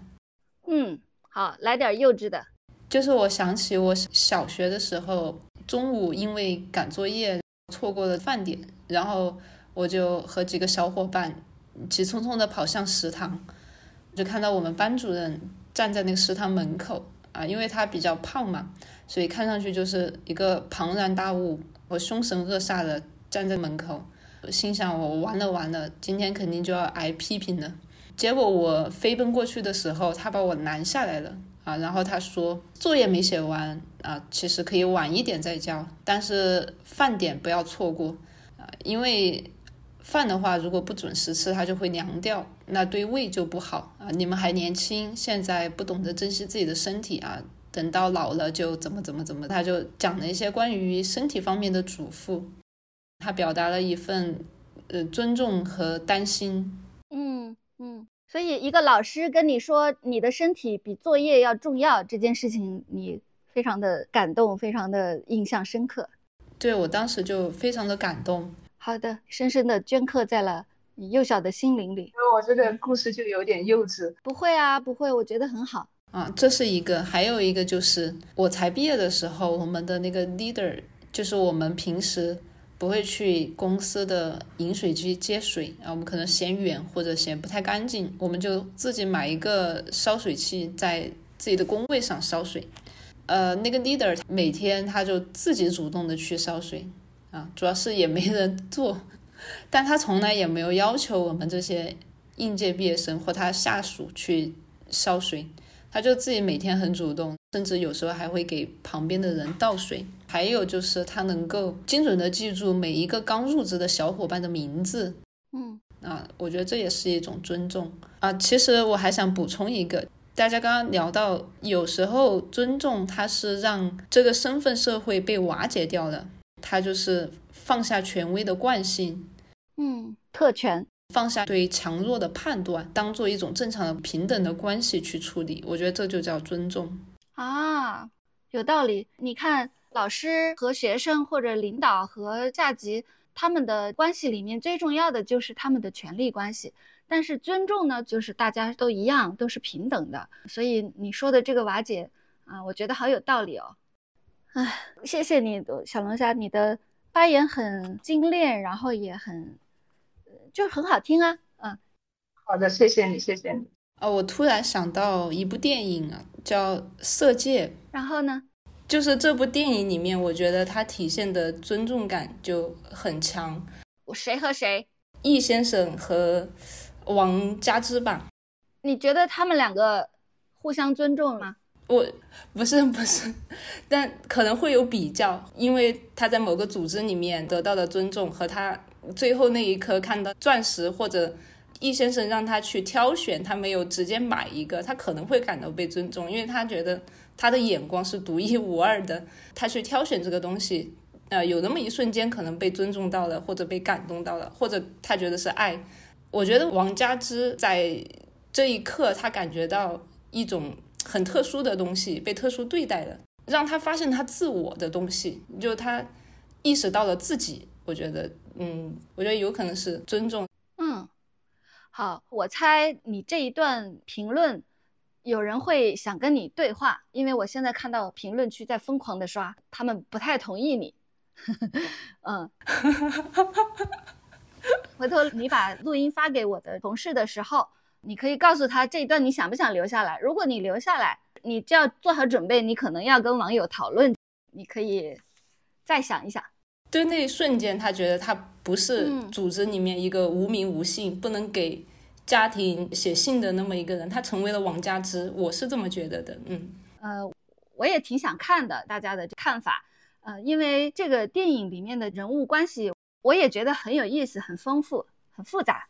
嗯，好，来点幼稚的。就是我想起我小学的时候，中午因为赶作业错过了饭点，然后我就和几个小伙伴急匆匆的跑向食堂，就看到我们班主任站在那个食堂门口啊，因为他比较胖嘛，所以看上去就是一个庞然大物，我凶神恶煞的站在门口。心想我完了完了，今天肯定就要挨批评了。结果我飞奔过去的时候，他把我拦下来了啊！然后他说作业没写完啊，其实可以晚一点再交，但是饭点不要错过啊，因为饭的话如果不准时吃，它就会凉掉，那对胃就不好啊。你们还年轻，现在不懂得珍惜自己的身体啊，等到老了就怎么怎么怎么。他就讲了一些关于身体方面的嘱咐。他表达了一份呃尊重和担心，嗯嗯，所以一个老师跟你说你的身体比作业要重要这件事情，你非常的感动，非常的印象深刻。对我当时就非常的感动。好的，深深的镌刻在了你幼小的心灵里。因为我这个故事就有点幼稚。不会啊，不会，我觉得很好啊。这是一个，还有一个就是我才毕业的时候，我们的那个 leader 就是我们平时。不会去公司的饮水机接水啊，我们可能嫌远或者嫌不太干净，我们就自己买一个烧水器，在自己的工位上烧水。呃，那个 leader 每天他就自己主动的去烧水啊，主要是也没人做，但他从来也没有要求我们这些应届毕业生或他下属去烧水，他就自己每天很主动，甚至有时候还会给旁边的人倒水。还有就是他能够精准的记住每一个刚入职的小伙伴的名字，嗯啊，我觉得这也是一种尊重啊。其实我还想补充一个，大家刚刚聊到，有时候尊重它是让这个身份社会被瓦解掉了，它就是放下权威的惯性，嗯，特权，放下对强弱的判断，当做一种正常的平等的关系去处理。我觉得这就叫尊重啊，有道理。你看，老师和学生或者领导和下级他们的关系里面，最重要的就是他们的权利关系。但是尊重呢，就是大家都一样，都是平等的。所以你说的这个瓦解啊，我觉得好有道理哦。哎，谢谢你，小龙虾，你的发言很精炼，然后也很，就很好听啊。嗯，好的，谢谢你，谢谢你。哦，我突然想到一部电影啊，叫《色戒》。然后呢？就是这部电影里面，我觉得它体现的尊重感就很强。谁和谁？易先生和。王佳芝吧？你觉得他们两个互相尊重吗？我不是不是，但可能会有比较，因为他在某个组织里面得到的尊重，和他最后那一刻看到钻石或者易先生让他去挑选，他没有直接买一个，他可能会感到被尊重，因为他觉得他的眼光是独一无二的，他去挑选这个东西，呃，有那么一瞬间可能被尊重到了，或者被感动到了，或者他觉得是爱。我觉得王佳芝在这一刻，他感觉到一种很特殊的东西被特殊对待了，让他发现他自我的东西，就他意识到了自己。我觉得，嗯，我觉得有可能是尊重。嗯，好，我猜你这一段评论，有人会想跟你对话，因为我现在看到评论区在疯狂的刷，他们不太同意你。嗯。回头你把录音发给我的同事的时候，你可以告诉他这一段你想不想留下来。如果你留下来，你就要做好准备，你可能要跟网友讨论。你可以再想一想。对，那一瞬间他觉得他不是组织里面一个无名无姓、不能给家庭写信的那么一个人，他成为了王家之。我是这么觉得的。嗯，呃，我也挺想看的，大家的看法。呃，因为这个电影里面的人物关系。我也觉得很有意思，很丰富，很复杂。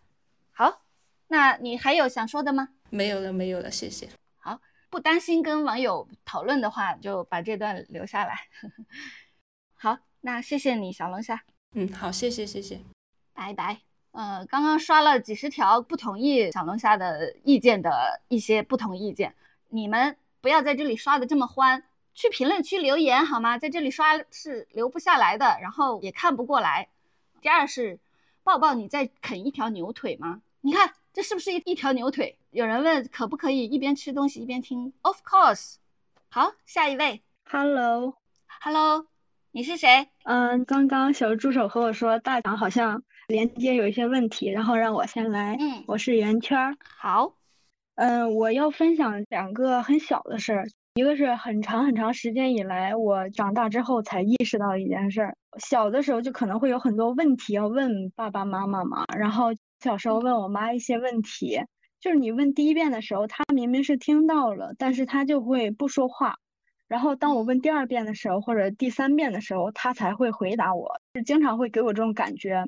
好，那你还有想说的吗？没有了，没有了，谢谢。好，不担心跟网友讨论的话，就把这段留下来。好，那谢谢你，小龙虾。嗯，好，谢谢，谢谢，拜拜。呃，刚刚刷了几十条不同意小龙虾的意见的一些不同意见，你们不要在这里刷的这么欢，去评论区留言好吗？在这里刷是留不下来的，然后也看不过来。第二是，抱抱，你在啃一条牛腿吗？你看这是不是一一条牛腿？有人问可不可以一边吃东西一边听？Of course。好，下一位。Hello，Hello，你是谁？嗯，刚刚小助手和我说大奖好像连接有一些问题，然后让我先来。嗯，我是圆圈儿。好，嗯，我要分享两个很小的事儿。一个是很长很长时间以来，我长大之后才意识到一件事儿。小的时候就可能会有很多问题要问爸爸妈妈嘛，然后小时候问我妈一些问题，就是你问第一遍的时候，她明明是听到了，但是她就会不说话。然后当我问第二遍的时候，或者第三遍的时候，他才会回答我，就经常会给我这种感觉。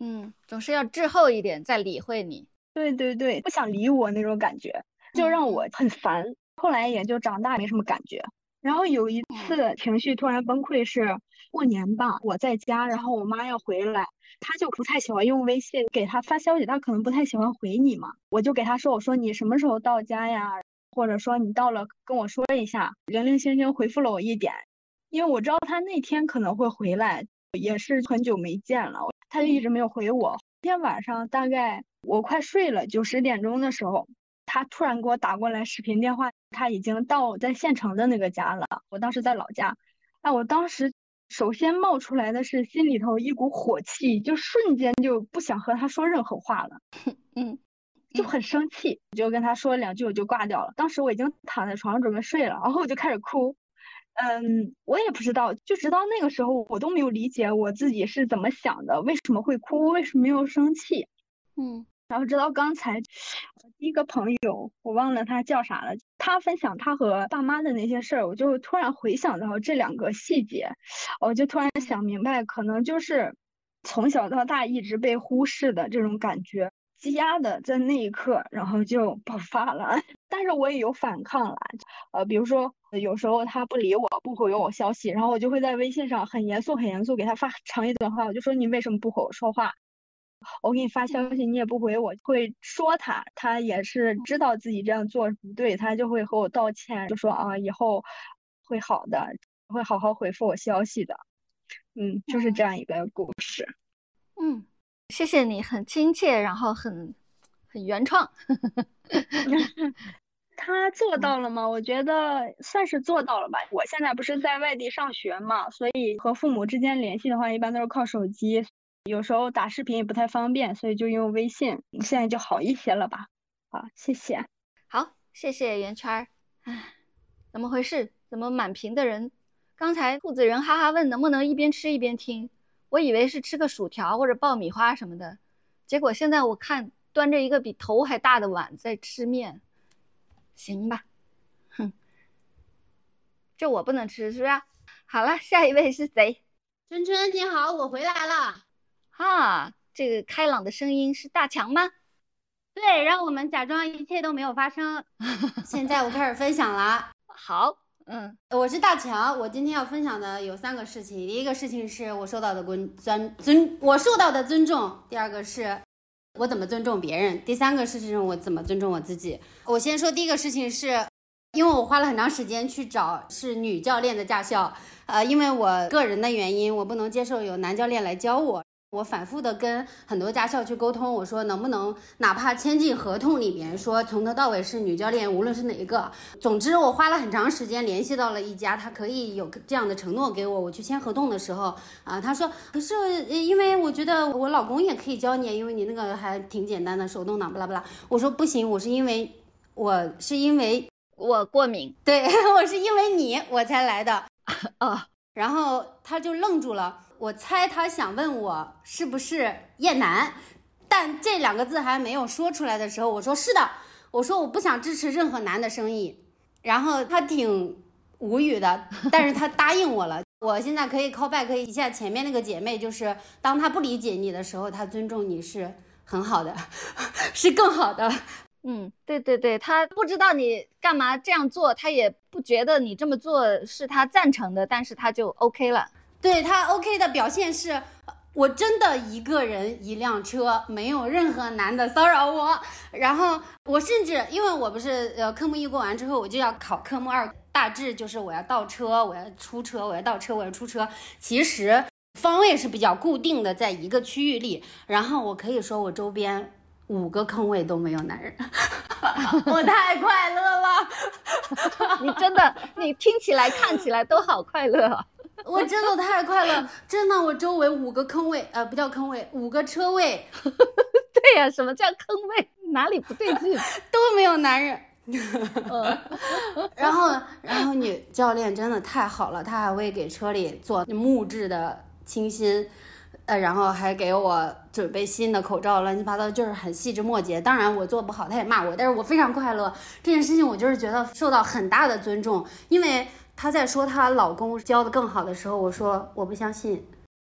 嗯，总是要滞后一点再理会你。对对对，不想理我那种感觉，就让我很烦。后来也就长大没什么感觉，然后有一次情绪突然崩溃是过年吧，我在家，然后我妈要回来，她就不太喜欢用微信给她发消息，她可能不太喜欢回你嘛，我就给她说，我说你什么时候到家呀？或者说你到了跟我说一下，零零星星回复了我一点，因为我知道她那天可能会回来，也是很久没见了，她就一直没有回我。天晚上大概我快睡了，九十点钟的时候。他突然给我打过来视频电话，他已经到在县城的那个家了。我当时在老家，哎，我当时首先冒出来的是心里头一股火气，就瞬间就不想和他说任何话了，嗯，就很生气，就跟他说了两句，我就挂掉了。当时我已经躺在床上准备睡了，然后我就开始哭，嗯，我也不知道，就直到那个时候我都没有理解我自己是怎么想的，为什么会哭，为什么要生气，嗯。然后直到刚才，第一个朋友我忘了他叫啥了，他分享他和爸妈的那些事儿，我就突然回想到这两个细节，我就突然想明白，可能就是从小到大一直被忽视的这种感觉。积压的在那一刻，然后就爆发了。但是我也有反抗了，呃，比如说有时候他不理我，不回我消息，然后我就会在微信上很严肃、很严肃给他发长一段话，我就说你为什么不回我说话？我给你发消息你也不回，我会说他，他也是知道自己这样做不对，他就会和我道歉，就说啊以后会好的，会好好回复我消息的。嗯，就是这样一个故事。嗯。谢谢你，很亲切，然后很很原创。他做到了吗？我觉得算是做到了吧。我现在不是在外地上学嘛，所以和父母之间联系的话，一般都是靠手机，有时候打视频也不太方便，所以就用微信。现在就好一些了吧？好，谢谢。好，谢谢圆圈。唉，怎么回事？怎么满屏的人？刚才兔子人哈哈问能不能一边吃一边听。我以为是吃个薯条或者爆米花什么的，结果现在我看端着一个比头还大的碗在吃面，行吧，哼，这我不能吃是不是？好了，下一位是谁？春春你好，我回来了。哈，这个开朗的声音是大强吗？对，让我们假装一切都没有发生。现在我开始分享了。好。嗯，我是大强，我今天要分享的有三个事情。第一个事情是我受到的尊尊尊，我受到的尊重；第二个是我怎么尊重别人；第三个事情是我怎么尊重我自己。我先说第一个事情是，因为我花了很长时间去找是女教练的驾校，呃，因为我个人的原因，我不能接受有男教练来教我。我反复的跟很多驾校去沟通，我说能不能哪怕签进合同里面说从头到尾是女教练，无论是哪一个。总之，我花了很长时间联系到了一家，他可以有这样的承诺给我。我去签合同的时候啊，他说可是因为我觉得我老公也可以教你，因为你那个还挺简单的手动挡，巴拉巴拉。我说不行，我是因为我是因为我过敏，对 我是因为你我才来的啊。然后他就愣住了。我猜他想问我是不是厌男，但这两个字还没有说出来的时候，我说是的。我说我不想支持任何男的生意。然后他挺无语的，但是他答应我了。我现在可以 call back 一下前面那个姐妹，就是当他不理解你的时候，他尊重你是很好的，是更好的。嗯，对对对，他不知道你干嘛这样做，他也不觉得你这么做是他赞成的，但是他就 OK 了。对他 OK 的表现是，我真的一个人一辆车，没有任何男的骚扰我。然后我甚至因为我不是呃科目一过完之后我就要考科目二，大致就是我要倒车，我要出车，我要倒车，我要出车。其实方位是比较固定的，在一个区域里。然后我可以说我周边五个坑位都没有男人，我太快乐了。你真的，你听起来看起来都好快乐啊。我真的太快乐，真的，我周围五个坑位，呃，不叫坑位，五个车位。对呀，什么叫坑位？哪里不对劲？都没有男人。然后，然后女教练真的太好了，她还会给车里做木质的清新，呃，然后还给我准备新的口罩，乱七八糟，就是很细枝末节。当然我做不好，她也骂我，但是我非常快乐。这件事情我就是觉得受到很大的尊重，因为。她在说她老公教的更好的时候，我说我不相信。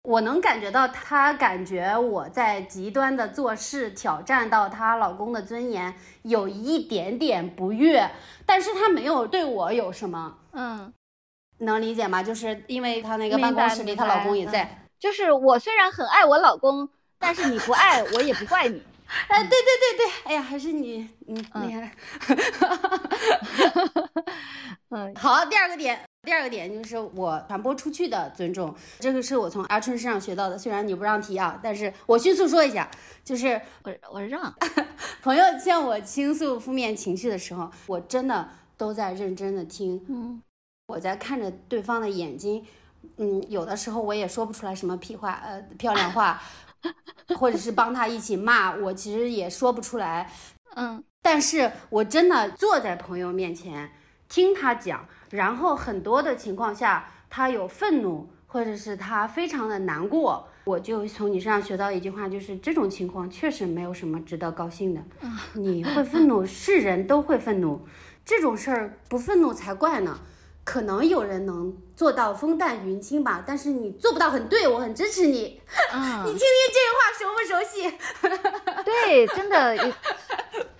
我能感觉到她感觉我在极端的做事，挑战到她老公的尊严，有一点点不悦。但是她没有对我有什么，嗯，能理解吗？就是因为她那个办公室里，她老公也在。就是我虽然很爱我老公，但是你不爱我也不怪你。哎，对对对对，哎呀，还是你，嗯，厉害。嗯，好，第二个点，第二个点就是我传播出去的尊重，这个是我从阿春身上学到的。虽然你不让提啊，但是我迅速说一下，就是我我让 朋友向我倾诉负面情绪的时候，我真的都在认真的听。嗯，我在看着对方的眼睛，嗯，有的时候我也说不出来什么屁话，呃，漂亮话。或者是帮他一起骂我，其实也说不出来，嗯，但是我真的坐在朋友面前听他讲，然后很多的情况下他有愤怒，或者是他非常的难过，我就从你身上学到一句话，就是这种情况确实没有什么值得高兴的。你会愤怒，是人都会愤怒，这种事儿不愤怒才怪呢。可能有人能做到风淡云轻吧，但是你做不到很对，我很支持你。嗯，你听听这话熟不熟悉？对，真的，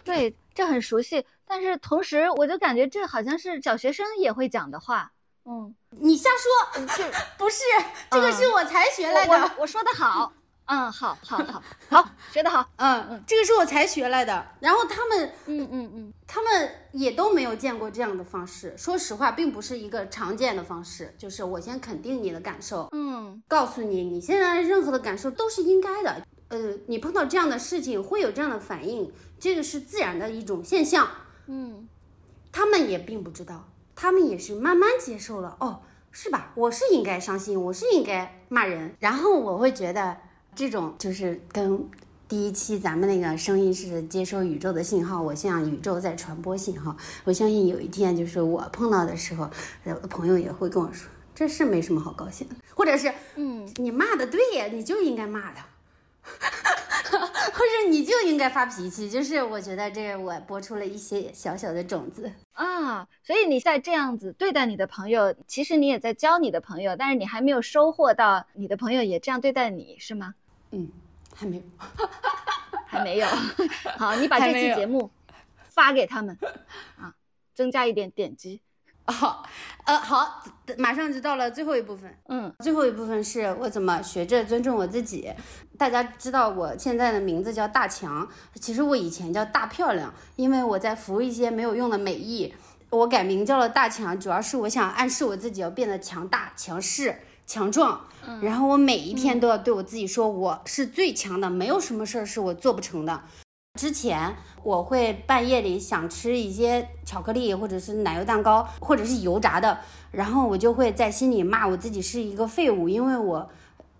对，这很熟悉。但是同时，我就感觉这好像是小学生也会讲的话。嗯，你瞎说，这 不是这个是我才学来的。我我说的好，嗯，好，好，好，好，学的好，嗯嗯，这个是我才学来的。然后他们，嗯嗯嗯，他们也都没有见过这样的方式。说实话，并不是一个常见的方式。就是我先肯定你的感受，嗯，告诉你你现在任何的感受都是应该的。呃，你碰到这样的事情会有这样的反应，这个是自然的一种现象。嗯，他们也并不知道。他们也是慢慢接受了哦，是吧？我是应该伤心，我是应该骂人。然后我会觉得这种就是跟第一期咱们那个声音是接收宇宙的信号，我向宇宙在传播信号。我相信有一天就是我碰到的时候，我的朋友也会跟我说，这是没什么好高兴的，或者是嗯，你骂的对呀，你就应该骂他。或者你就应该发脾气，就是我觉得这我播出了一些小小的种子啊，所以你在这样子对待你的朋友，其实你也在教你的朋友，但是你还没有收获到你的朋友也这样对待你，是吗？嗯，还没有，还没有。好，你把这期节目发给他们啊，增加一点点击。好，呃，好，马上就到了最后一部分。嗯，最后一部分是我怎么学着尊重我自己。大家知道我现在的名字叫大强，其实我以前叫大漂亮，因为我在服一些没有用的美意。我改名叫了大强，主要是我想暗示我自己要变得强大、强势、强壮。嗯，然后我每一天都要对我自己说，我是最强的，没有什么事儿是我做不成的。之前我会半夜里想吃一些巧克力，或者是奶油蛋糕，或者是油炸的，然后我就会在心里骂我自己是一个废物，因为我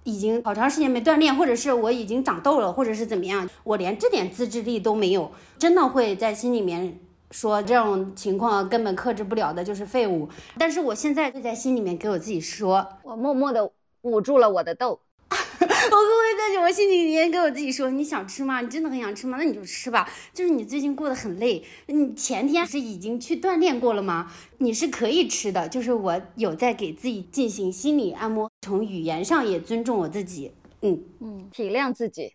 已经好长时间没锻炼，或者是我已经长痘了，或者是怎么样，我连这点自制力都没有，真的会在心里面说这种情况根本克制不了的，就是废物。但是我现在就在心里面给我自己说，我默默的捂住了我的痘。我会在我心里面跟我自己说：“你想吃吗？你真的很想吃吗？那你就吃吧。就是你最近过得很累，你前天是已经去锻炼过了吗？你是可以吃的。就是我有在给自己进行心理按摩，从语言上也尊重我自己。嗯嗯，体谅自己。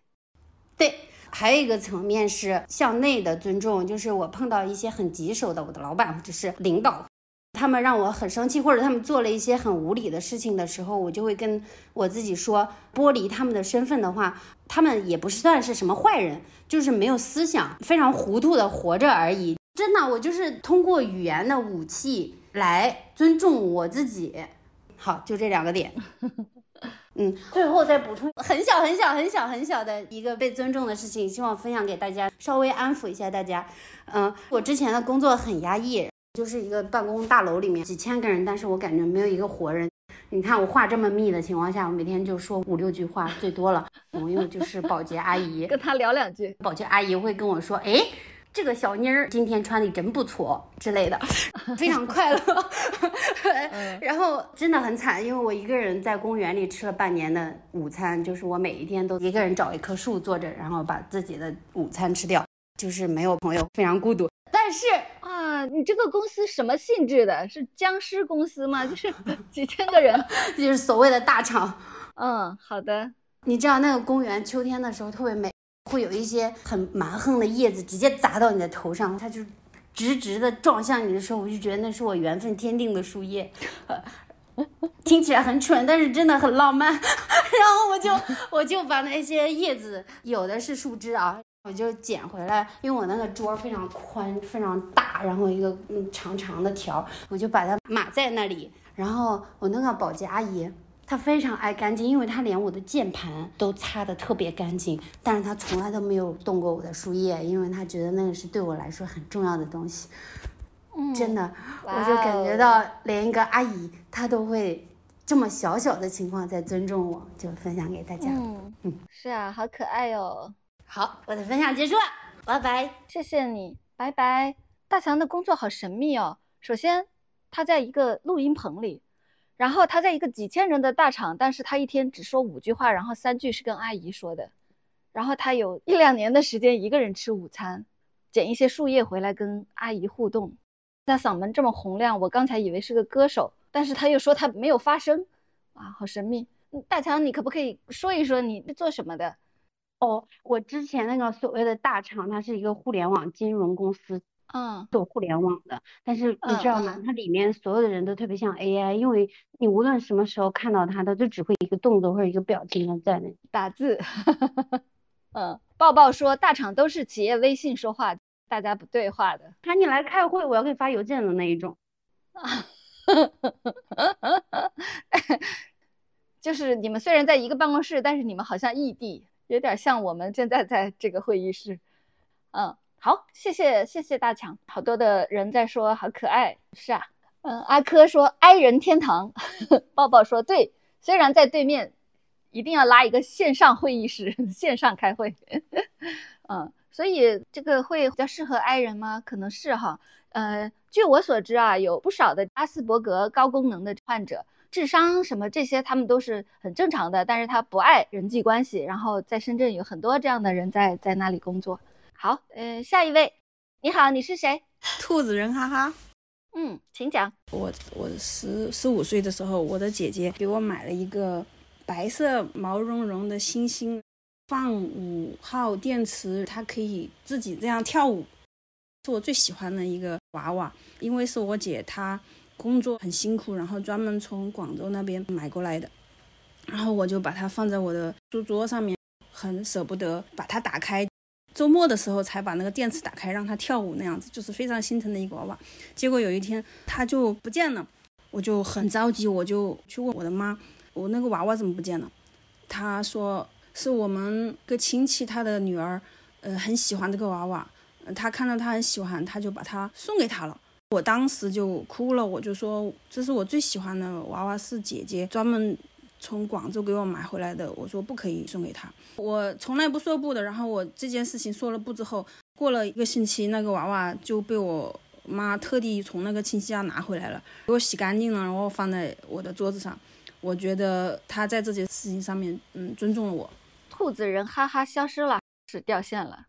对，还有一个层面是向内的尊重，就是我碰到一些很棘手的我的老板或者是领导。”他们让我很生气，或者他们做了一些很无理的事情的时候，我就会跟我自己说，剥离他们的身份的话，他们也不是算是什么坏人，就是没有思想，非常糊涂的活着而已。真的，我就是通过语言的武器来尊重我自己。好，就这两个点。嗯，最后再补充很小很小很小很小的一个被尊重的事情，希望分享给大家，稍微安抚一下大家。嗯，我之前的工作很压抑。就是一个办公大楼里面几千个人，但是我感觉没有一个活人。你看我话这么密的情况下，我每天就说五六句话最多了。朋友就是保洁阿姨，跟他聊两句，保洁阿姨会跟我说：“哎，这个小妮儿今天穿的真不错之类的，非常快乐。然后真的很惨，因为我一个人在公园里吃了半年的午餐，就是我每一天都一个人找一棵树坐着，然后把自己的午餐吃掉，就是没有朋友，非常孤独。但是啊，你这个公司什么性质的？是僵尸公司吗？就是 几千个人，就是所谓的大厂。嗯，好的。你知道那个公园秋天的时候特别美，会有一些很蛮横的叶子直接砸到你的头上，它就直直的撞向你的时候，我就觉得那是我缘分天定的树叶。听起来很蠢，但是真的很浪漫。然后我就我就把那些叶子，有的是树枝啊。我就捡回来，因为我那个桌非常宽、非常大，然后一个嗯长长的条，我就把它码在那里。然后我那个保洁阿姨，她非常爱干净，因为他连我的键盘都擦得特别干净，但是他从来都没有动过我的树叶，因为他觉得那个是对我来说很重要的东西。嗯，真的，我就感觉到连一个阿姨她都会这么小小的情况在尊重我，就分享给大家。嗯嗯，是啊，好可爱哟。好，我的分享结束了，拜拜，谢谢你，拜拜。大强的工作好神秘哦。首先，他在一个录音棚里，然后他在一个几千人的大厂，但是他一天只说五句话，然后三句是跟阿姨说的。然后他有一两年的时间一个人吃午餐，捡一些树叶回来跟阿姨互动。他嗓门这么洪亮，我刚才以为是个歌手，但是他又说他没有发声，啊，好神秘。大强，你可不可以说一说你是做什么的？哦，我之前那个所谓的大厂，它是一个互联网金融公司，嗯，做互联网的。但是你知道吗？它里面所有的人都特别像 AI，因为你无论什么时候看到它，它就只会一个动作或者一个表情的在那。打字。嗯，抱抱说大厂都是企业微信说话，大家不对话的。喊你来开会，我要给你发邮件的那一种。就是你们虽然在一个办公室，但是你们好像异地，有点像我们现在在这个会议室。嗯，好，谢谢谢谢大强，好多的人在说好可爱，是啊，嗯，阿珂说哀人天堂，抱抱说对，虽然在对面，一定要拉一个线上会议室，线上开会。嗯，所以这个会比较适合 i 人吗？可能是哈。呃，据我所知啊，有不少的阿斯伯格高功能的患者，智商什么这些他们都是很正常的，但是他不爱人际关系。然后在深圳有很多这样的人在在那里工作。好，呃，下一位，你好，你是谁？兔子人哈哈。嗯，请讲。我我十十五岁的时候，我的姐姐给我买了一个白色毛茸茸的星星，放五号电池，它可以自己这样跳舞，是我最喜欢的一个娃娃。因为是我姐她工作很辛苦，然后专门从广州那边买过来的，然后我就把它放在我的书桌上面，很舍不得把它打开。周末的时候才把那个电池打开，让它跳舞那样子，就是非常心疼的一个娃娃。结果有一天它就不见了，我就很着急，我就去问我的妈，我那个娃娃怎么不见了？她说是我们个亲戚他的女儿，呃，很喜欢这个娃娃，呃他看到他很喜欢，他就把它送给他了。我当时就哭了，我就说这是我最喜欢的娃娃，是姐姐专门从广州给我买回来的。我说不可以送给他，我从来不说不的。然后我这件事情说了不之后，过了一个星期，那个娃娃就被我妈特地从那个亲戚家拿回来了，给我洗干净了，然后放在我的桌子上。我觉得他在这件事情上面，嗯，尊重了我。兔子人哈哈消失了，是掉线了。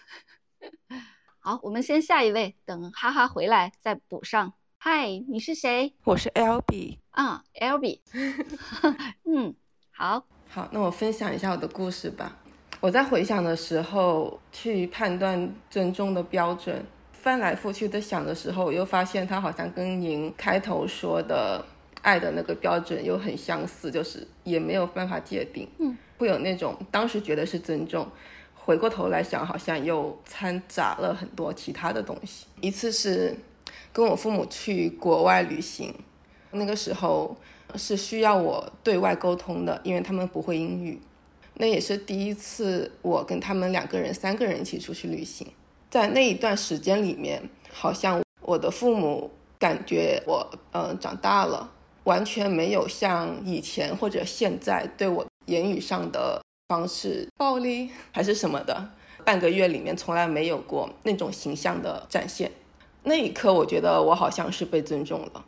好，我们先下一位，等哈哈回来再补上。嗨，你是谁？我是 L B。啊，L B。嗯，好。好，那我分享一下我的故事吧。我在回想的时候，去判断尊重的标准，翻来覆去的想的时候，我又发现它好像跟您开头说的爱的那个标准又很相似，就是也没有办法界定。嗯，会有那种当时觉得是尊重，回过头来想，好像又掺杂了很多其他的东西。一次是跟我父母去国外旅行，那个时候是需要我对外沟通的，因为他们不会英语。那也是第一次我跟他们两个人、三个人一起出去旅行。在那一段时间里面，好像我的父母感觉我嗯、长大了，完全没有像以前或者现在对我言语上的方式暴力还是什么的，半个月里面从来没有过那种形象的展现。那一刻，我觉得我好像是被尊重了，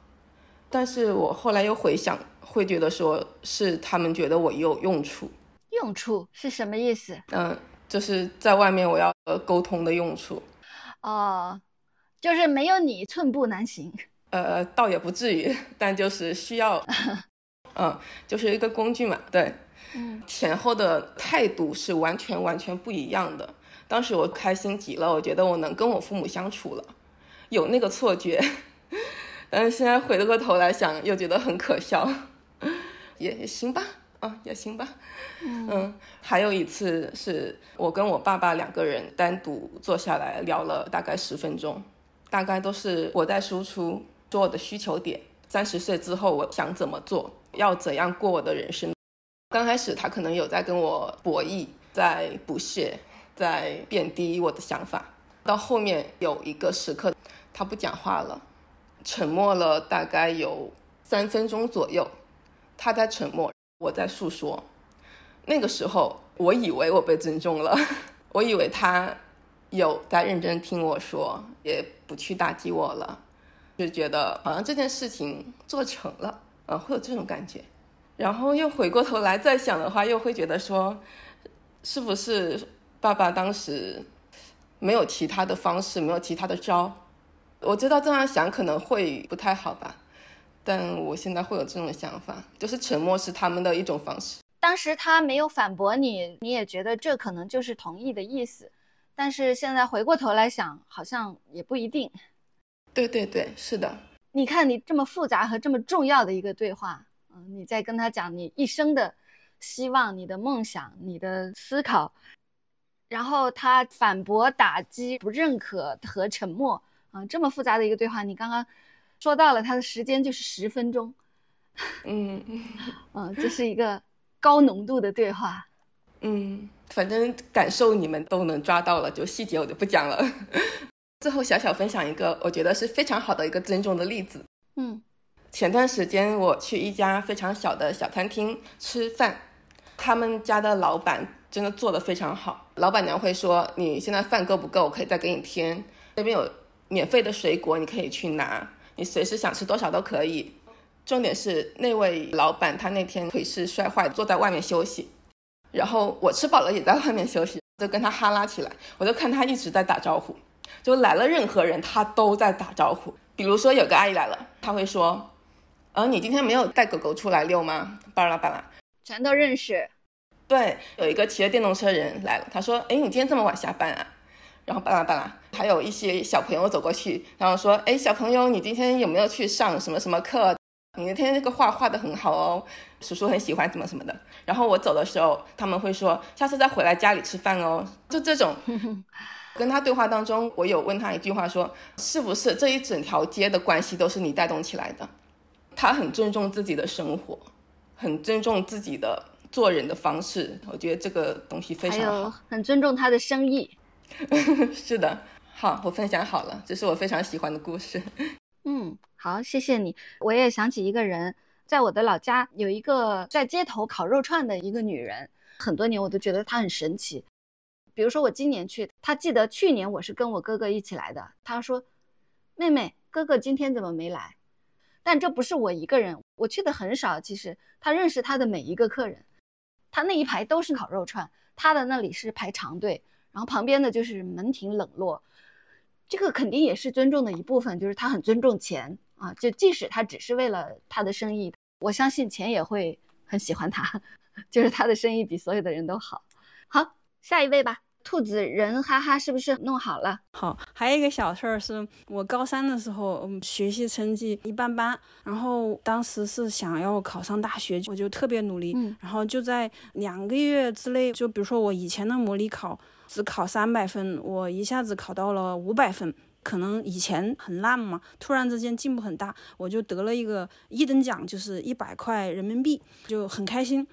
但是我后来又回想，会觉得说是他们觉得我有用处。用处是什么意思？嗯，就是在外面我要呃沟通的用处。哦，就是没有你寸步难行。呃，倒也不至于，但就是需要，嗯，就是一个工具嘛。对，嗯，前后的态度是完全完全不一样的。当时我开心极了，我觉得我能跟我父母相处了，有那个错觉。但是现在回过头来想，又觉得很可笑。也 也行吧，啊，也行吧。嗯，还有一次是我跟我爸爸两个人单独坐下来聊了大概十分钟，大概都是我在输出说我的需求点。三十岁之后，我想怎么做，要怎样过我的人生。刚开始他可能有在跟我博弈，在不屑，在贬低我的想法。到后面有一个时刻，他不讲话了，沉默了大概有三分钟左右。他在沉默，我在诉说。那个时候，我以为我被尊重了，我以为他有在认真听我说，也不去打击我了，就觉得好像这件事情做成了，啊，会有这种感觉。然后又回过头来再想的话，又会觉得说，是不是爸爸当时没有其他的方式，没有其他的招，我知道这样想可能会不太好吧，但我现在会有这种想法，就是沉默是他们的一种方式。当时他没有反驳你，你也觉得这可能就是同意的意思，但是现在回过头来想，好像也不一定。对对对，是的。你看，你这么复杂和这么重要的一个对话，嗯，你在跟他讲你一生的希望、你的梦想、你的思考，然后他反驳、打击、不认可和沉默，啊，这么复杂的一个对话，你刚刚说到了它的时间就是十分钟，嗯 嗯，这是一个。高浓度的对话，嗯，反正感受你们都能抓到了，就细节我就不讲了。最后小小分享一个，我觉得是非常好的一个尊重的例子。嗯，前段时间我去一家非常小的小餐厅吃饭，他们家的老板真的做的非常好。老板娘会说：“你现在饭够不够？我可以再给你添。那边有免费的水果，你可以去拿，你随时想吃多少都可以。”重点是那位老板，他那天腿是摔坏，坐在外面休息。然后我吃饱了也在外面休息，就跟他哈拉起来。我就看他一直在打招呼，就来了任何人他都在打招呼。比如说有个阿姨来了，他会说：“呃，你今天没有带狗狗出来遛吗？”巴拉巴拉，全都认识。对，有一个骑着电动车人来了，他说：“哎，你今天这么晚下班啊？”然后巴拉巴拉，还有一些小朋友走过去，然后说：“哎，小朋友，你今天有没有去上什么什么课？”你那天那个画画的很好哦，叔叔很喜欢，怎么什么的。然后我走的时候，他们会说下次再回来家里吃饭哦。就这种，跟他对话当中，我有问他一句话，说是不是这一整条街的关系都是你带动起来的？他很尊重自己的生活，很尊重自己的做人的方式。我觉得这个东西非常好，很尊重他的生意。是的，好，我分享好了，这是我非常喜欢的故事。嗯。好，谢谢你。我也想起一个人，在我的老家有一个在街头烤肉串的一个女人，很多年我都觉得她很神奇。比如说我今年去，她记得去年我是跟我哥哥一起来的，她说：“妹妹，哥哥今天怎么没来？”但这不是我一个人，我去的很少。其实她认识她的每一个客人，她那一排都是烤肉串，她的那里是排长队，然后旁边的就是门庭冷落。这个肯定也是尊重的一部分，就是他很尊重钱。啊，就即使他只是为了他的生意，我相信钱也会很喜欢他，就是他的生意比所有的人都好。好，下一位吧，兔子人哈哈，是不是弄好了？好，还有一个小事儿是，我高三的时候，嗯，学习成绩一般般，然后当时是想要考上大学，我就特别努力，嗯，然后就在两个月之内，就比如说我以前的模拟考只考三百分，我一下子考到了五百分。可能以前很烂嘛，突然之间进步很大，我就得了一个一等奖，就是一百块人民币，就很开心。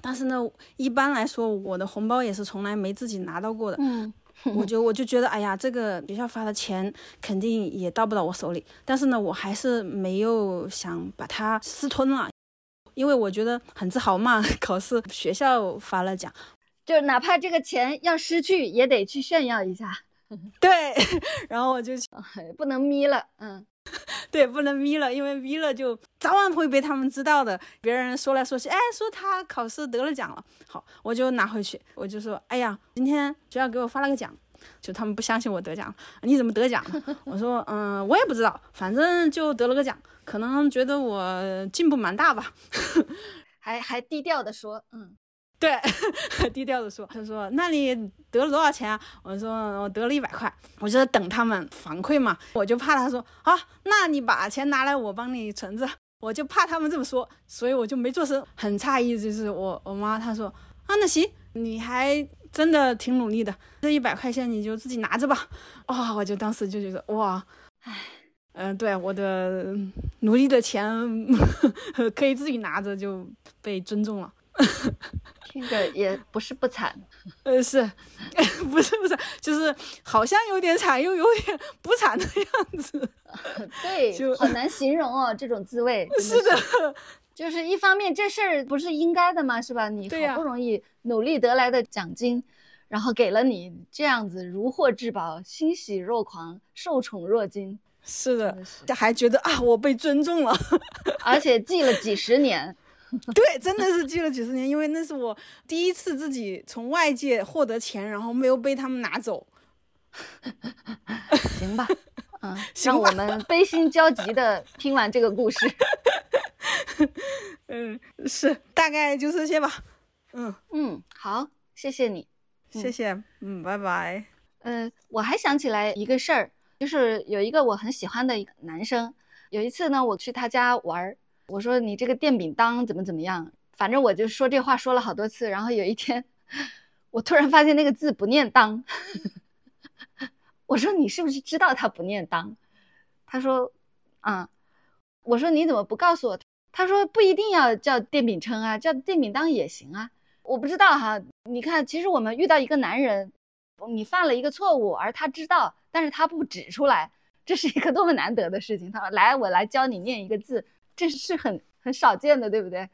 但是呢，一般来说，我的红包也是从来没自己拿到过的。嗯，我就我就觉得，哎呀，这个学校发的钱肯定也到不到我手里。但是呢，我还是没有想把它私吞了，因为我觉得很自豪嘛。考试学校发了奖，就哪怕这个钱要失去，也得去炫耀一下。对，然后我就不能眯了，嗯，对，不能眯了，因为眯了就早晚会被他们知道的。别人说来说去，哎，说他考试得了奖了，好，我就拿回去，我就说，哎呀，今天学校给我发了个奖，就他们不相信我得奖，你怎么得奖了？我说，嗯，我也不知道，反正就得了个奖，可能觉得我进步蛮大吧，还还低调的说，嗯。对，低调的说，他说那你得了多少钱啊？我说我得了一百块，我就在等他们反馈嘛，我就怕他说啊，那你把钱拿来，我帮你存着，我就怕他们这么说，所以我就没做声，很诧异，就是我我妈她说啊，那行，你还真的挺努力的，这一百块钱你就自己拿着吧。哇，我就当时就觉得哇，唉，嗯，对，我的努力的钱 可以自己拿着，就被尊重了。听着也不是不惨，呃，是，不是不是，就是好像有点惨，又有点不惨的样子。对，就好难形容哦，这种滋味。是的，就是一方面这事儿不是应该的吗？是吧？你好不容易努力得来的奖金，然后给了你这样子如获至宝，欣喜若狂，受宠若惊。是的，还觉得啊，我被尊重了，而且记了几十年。对，真的是记了几十年，因为那是我第一次自己从外界获得钱，然后没有被他们拿走。行吧，嗯，让我们悲心交集的听完这个故事。嗯，是，大概就这些吧。嗯嗯，好，谢谢你，谢谢，嗯，拜拜。嗯，我还想起来一个事儿，就是有一个我很喜欢的一个男生，有一次呢，我去他家玩儿，我说你这个电饼铛怎么怎么样，反正我就说这话说了好多次，然后有一天，我突然发现那个字不念当，我说你是不是知道他不念当？他说，啊，我说你怎么不告诉我？他说不一定要叫电饼铛啊，叫电饼铛也行啊。我不知道哈，你看，其实我们遇到一个男人，你犯了一个错误，而他知道，但是他不指出来，这是一个多么难得的事情。他说来，我来教你念一个字，这是很很少见的，对不对？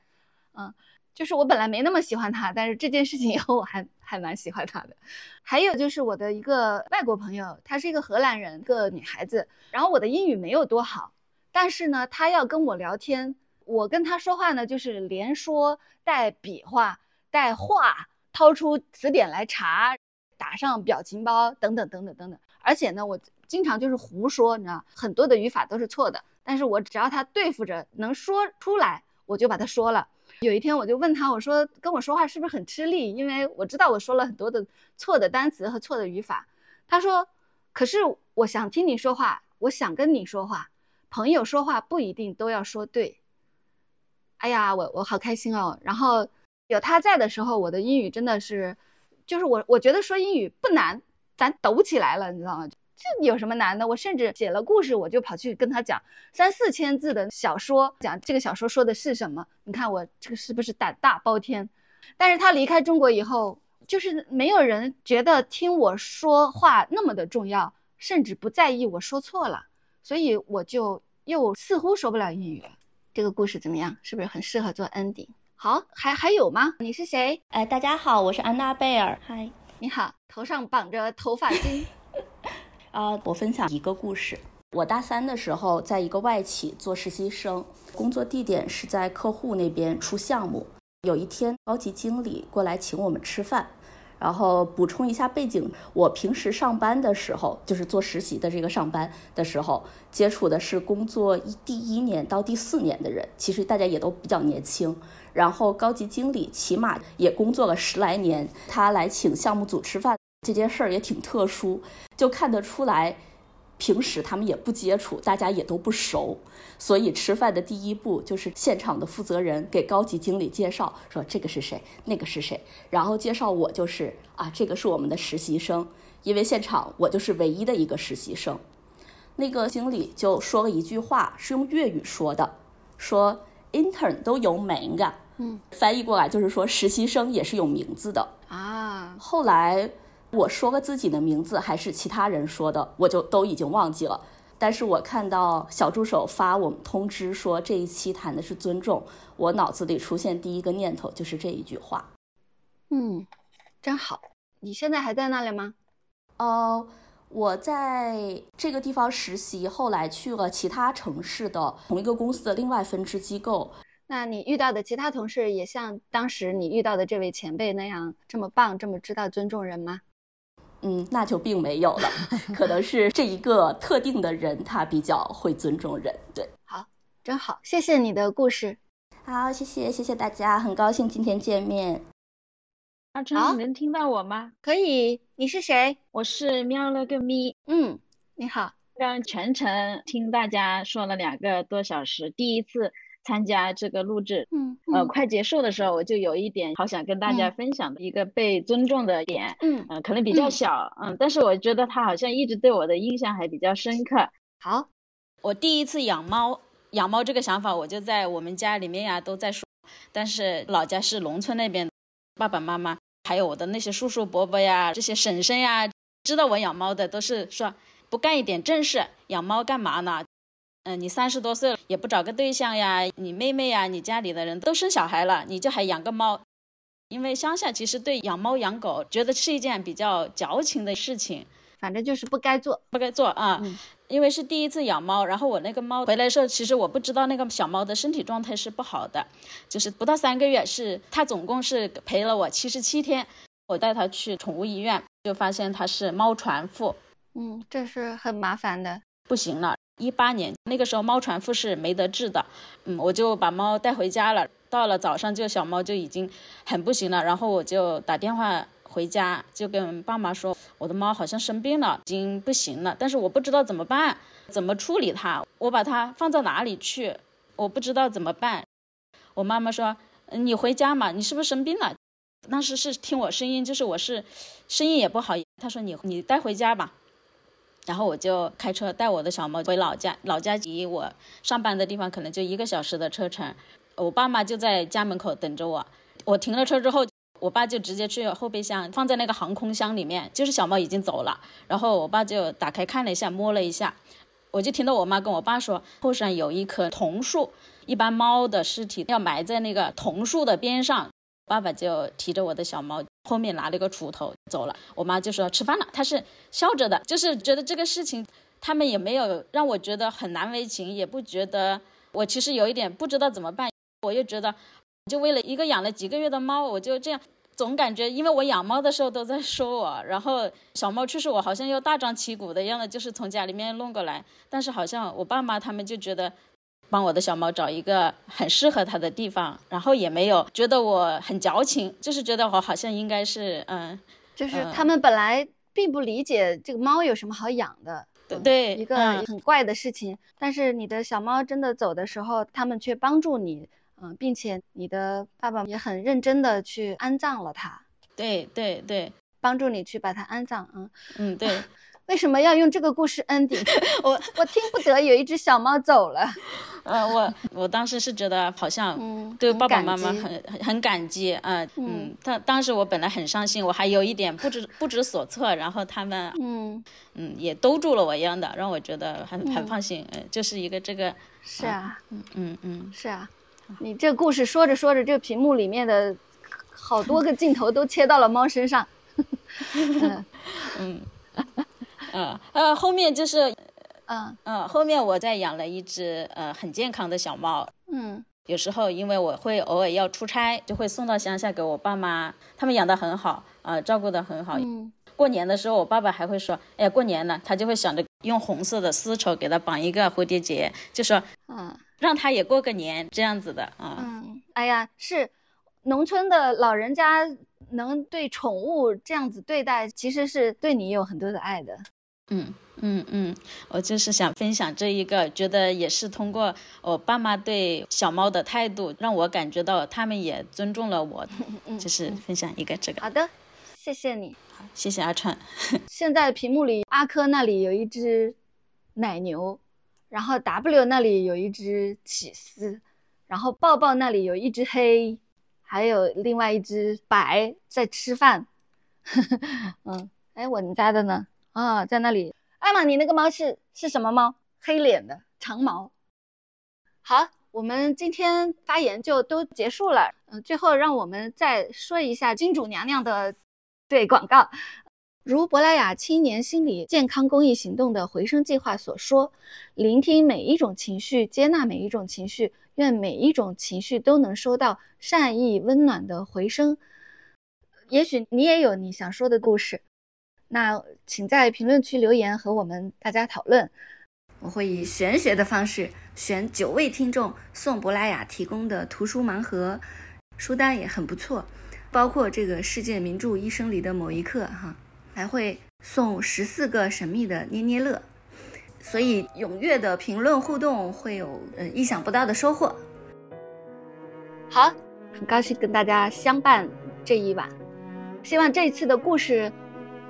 嗯，就是我本来没那么喜欢他，但是这件事情以后我还还蛮喜欢他的。还有就是我的一个外国朋友，她是一个荷兰人，个女孩子，然后我的英语没有多好，但是呢，她要跟我聊天，我跟她说话呢，就是连说带比划。带话，掏出词典来查，打上表情包，等等等等等等。而且呢，我经常就是胡说，你知道，很多的语法都是错的。但是我只要他对付着能说出来，我就把它说了。有一天我就问他，我说跟我说话是不是很吃力？因为我知道我说了很多的错的单词和错的语法。他说，可是我想听你说话，我想跟你说话。朋友说话不一定都要说对。哎呀，我我好开心哦。然后。有他在的时候，我的英语真的是，就是我我觉得说英语不难，咱抖起来了，你知道吗？这有什么难的？我甚至写了故事，我就跑去跟他讲三四千字的小说，讲这个小说说的是什么？你看我这个是不是胆大包天？但是他离开中国以后，就是没有人觉得听我说话那么的重要，甚至不在意我说错了，所以我就又似乎说不了英语了。这个故事怎么样？是不是很适合做 ending？好，还还有吗？你是谁？哎，大家好，我是安娜贝尔。嗨，你好，头上绑着头发巾。啊，我分享一个故事。我大三的时候，在一个外企做实习生，工作地点是在客户那边出项目。有一天，高级经理过来请我们吃饭。然后补充一下背景，我平时上班的时候，就是做实习的这个上班的时候，接触的是工作一第一年到第四年的人，其实大家也都比较年轻。然后高级经理起码也工作了十来年，他来请项目组吃饭这件事儿也挺特殊，就看得出来。平时他们也不接触，大家也都不熟，所以吃饭的第一步就是现场的负责人给高级经理介绍，说这个是谁，那个是谁，然后介绍我就是啊，这个是我们的实习生，因为现场我就是唯一的一个实习生。那个经理就说了一句话，是用粤语说的，说 intern 都有名的，嗯，翻译过来就是说实习生也是有名字的啊。后来。我说了自己的名字还是其他人说的，我就都已经忘记了。但是我看到小助手发我们通知说这一期谈的是尊重，我脑子里出现第一个念头就是这一句话。嗯，真好。你现在还在那里吗？呃，我在这个地方实习，后来去了其他城市的同一个公司的另外分支机构。那你遇到的其他同事也像当时你遇到的这位前辈那样这么棒，这么知道尊重人吗？嗯，那就并没有了，可能是这一个特定的人他比较会尊重人。对，好，真好，谢谢你的故事。好，谢谢，谢谢大家，很高兴今天见面。阿春，你能听到我吗？可以。你是谁？我是喵了个咪。嗯，你好。刚全程听大家说了两个多小时，第一次。参加这个录制，嗯，呃，快结束的时候，我就有一点好想跟大家分享的一个被尊重的点，嗯，呃，可能比较小，嗯，但是我觉得他好像一直对我的印象还比较深刻。好，我第一次养猫，养猫这个想法我就在我们家里面呀都在说，但是老家是农村那边，爸爸妈妈还有我的那些叔叔伯伯呀，这些婶婶呀，知道我养猫的都是说不干一点正事，养猫干嘛呢？嗯，你三十多岁了也不找个对象呀？你妹妹呀，你家里的人都生小孩了，你就还养个猫？因为乡下其实对养猫养狗觉得是一件比较矫情的事情，反正就是不该做，不该做啊。因为是第一次养猫，然后我那个猫回来的时候，其实我不知道那个小猫的身体状态是不好的，就是不到三个月，是它总共是陪了我七十七天。我带它去宠物医院，就发现它是猫传腹。嗯，这是很麻烦的。不行了。一八年那个时候猫传腹是没得治的，嗯，我就把猫带回家了。到了早上就小猫就已经很不行了，然后我就打电话回家，就跟爸妈说我的猫好像生病了，已经不行了，但是我不知道怎么办，怎么处理它，我把它放到哪里去，我不知道怎么办。我妈妈说你回家嘛，你是不是生病了？当时是听我声音，就是我是声音也不好，她说你你带回家吧。然后我就开车带我的小猫回老家，老家离我上班的地方可能就一个小时的车程。我爸妈就在家门口等着我。我停了车之后，我爸就直接去后备箱放在那个航空箱里面，就是小猫已经走了。然后我爸就打开看了一下，摸了一下，我就听到我妈跟我爸说，后山有一棵桐树，一般猫的尸体要埋在那个桐树的边上。爸爸就提着我的小猫，后面拿了一个锄头走了。我妈就说吃饭了，她是笑着的，就是觉得这个事情，他们也没有让我觉得很难为情，也不觉得我其实有一点不知道怎么办。我又觉得，就为了一个养了几个月的猫，我就这样，总感觉因为我养猫的时候都在说我，然后小猫去世，我好像又大张旗鼓的样子，就是从家里面弄过来，但是好像我爸妈他们就觉得。帮我的小猫找一个很适合它的地方，然后也没有觉得我很矫情，就是觉得我好像应该是，嗯，就是他们本来并不理解这个猫有什么好养的，对对，一个很怪的事情。但是你的小猫真的走的时候，他们却帮助你，嗯，并且你的爸爸也很认真的去安葬了它，对对对，帮助你去把它安葬，嗯嗯，对。为什么要用这个故事 ending？我我听不得有一只小猫走了。呃，我我当时是觉得好像对爸爸妈妈很很很感激啊，嗯，当当时我本来很伤心，我还有一点不知不知所措，然后他们嗯嗯也兜住了我一样的，让我觉得很很放心，嗯，就是一个这个是啊，嗯嗯嗯是啊，你这故事说着说着，这个屏幕里面的好多个镜头都切到了猫身上，嗯嗯。嗯呃，后面就是，嗯嗯，后面我再养了一只呃很健康的小猫，嗯，有时候因为我会偶尔要出差，就会送到乡下给我爸妈，他们养的很好，啊，照顾的很好。嗯，过年的时候，我爸爸还会说，哎呀，过年了，他就会想着用红色的丝绸给他绑一个蝴蝶结，就说，嗯，让他也过个年这样子的啊。嗯，哎呀，是农村的老人家能对宠物这样子对待，其实是对你有很多的爱的。嗯嗯嗯，我就是想分享这一个，觉得也是通过我爸妈对小猫的态度，让我感觉到他们也尊重了我，就是分享一个这个。好的，谢谢你，谢谢阿川。现在屏幕里阿珂那里有一只奶牛，然后 W 那里有一只起司，然后抱抱那里有一只黑，还有另外一只白在吃饭。嗯，哎，我们家的呢？啊，在那里，艾玛，你那个猫是是什么猫？黑脸的长毛。好，我们今天发言就都结束了。嗯，最后让我们再说一下金主娘娘的对广告。如珀莱雅青年心理健康公益行动的回声计划所说，聆听每一种情绪，接纳每一种情绪，愿每一种情绪都能收到善意温暖的回声。也许你也有你想说的故事。那请在评论区留言和我们大家讨论。我会以玄学的方式选九位听众送珀莱雅提供的图书盲盒，书单也很不错，包括这个世界名著一生里的某一课哈，还会送十四个神秘的捏捏乐。所以踊跃的评论互动会有呃意想不到的收获。好，很高兴跟大家相伴这一晚，希望这一次的故事。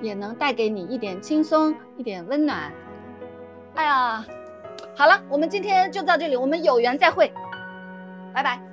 也能带给你一点轻松，一点温暖。哎呀，好了，我们今天就到这里，我们有缘再会，拜拜。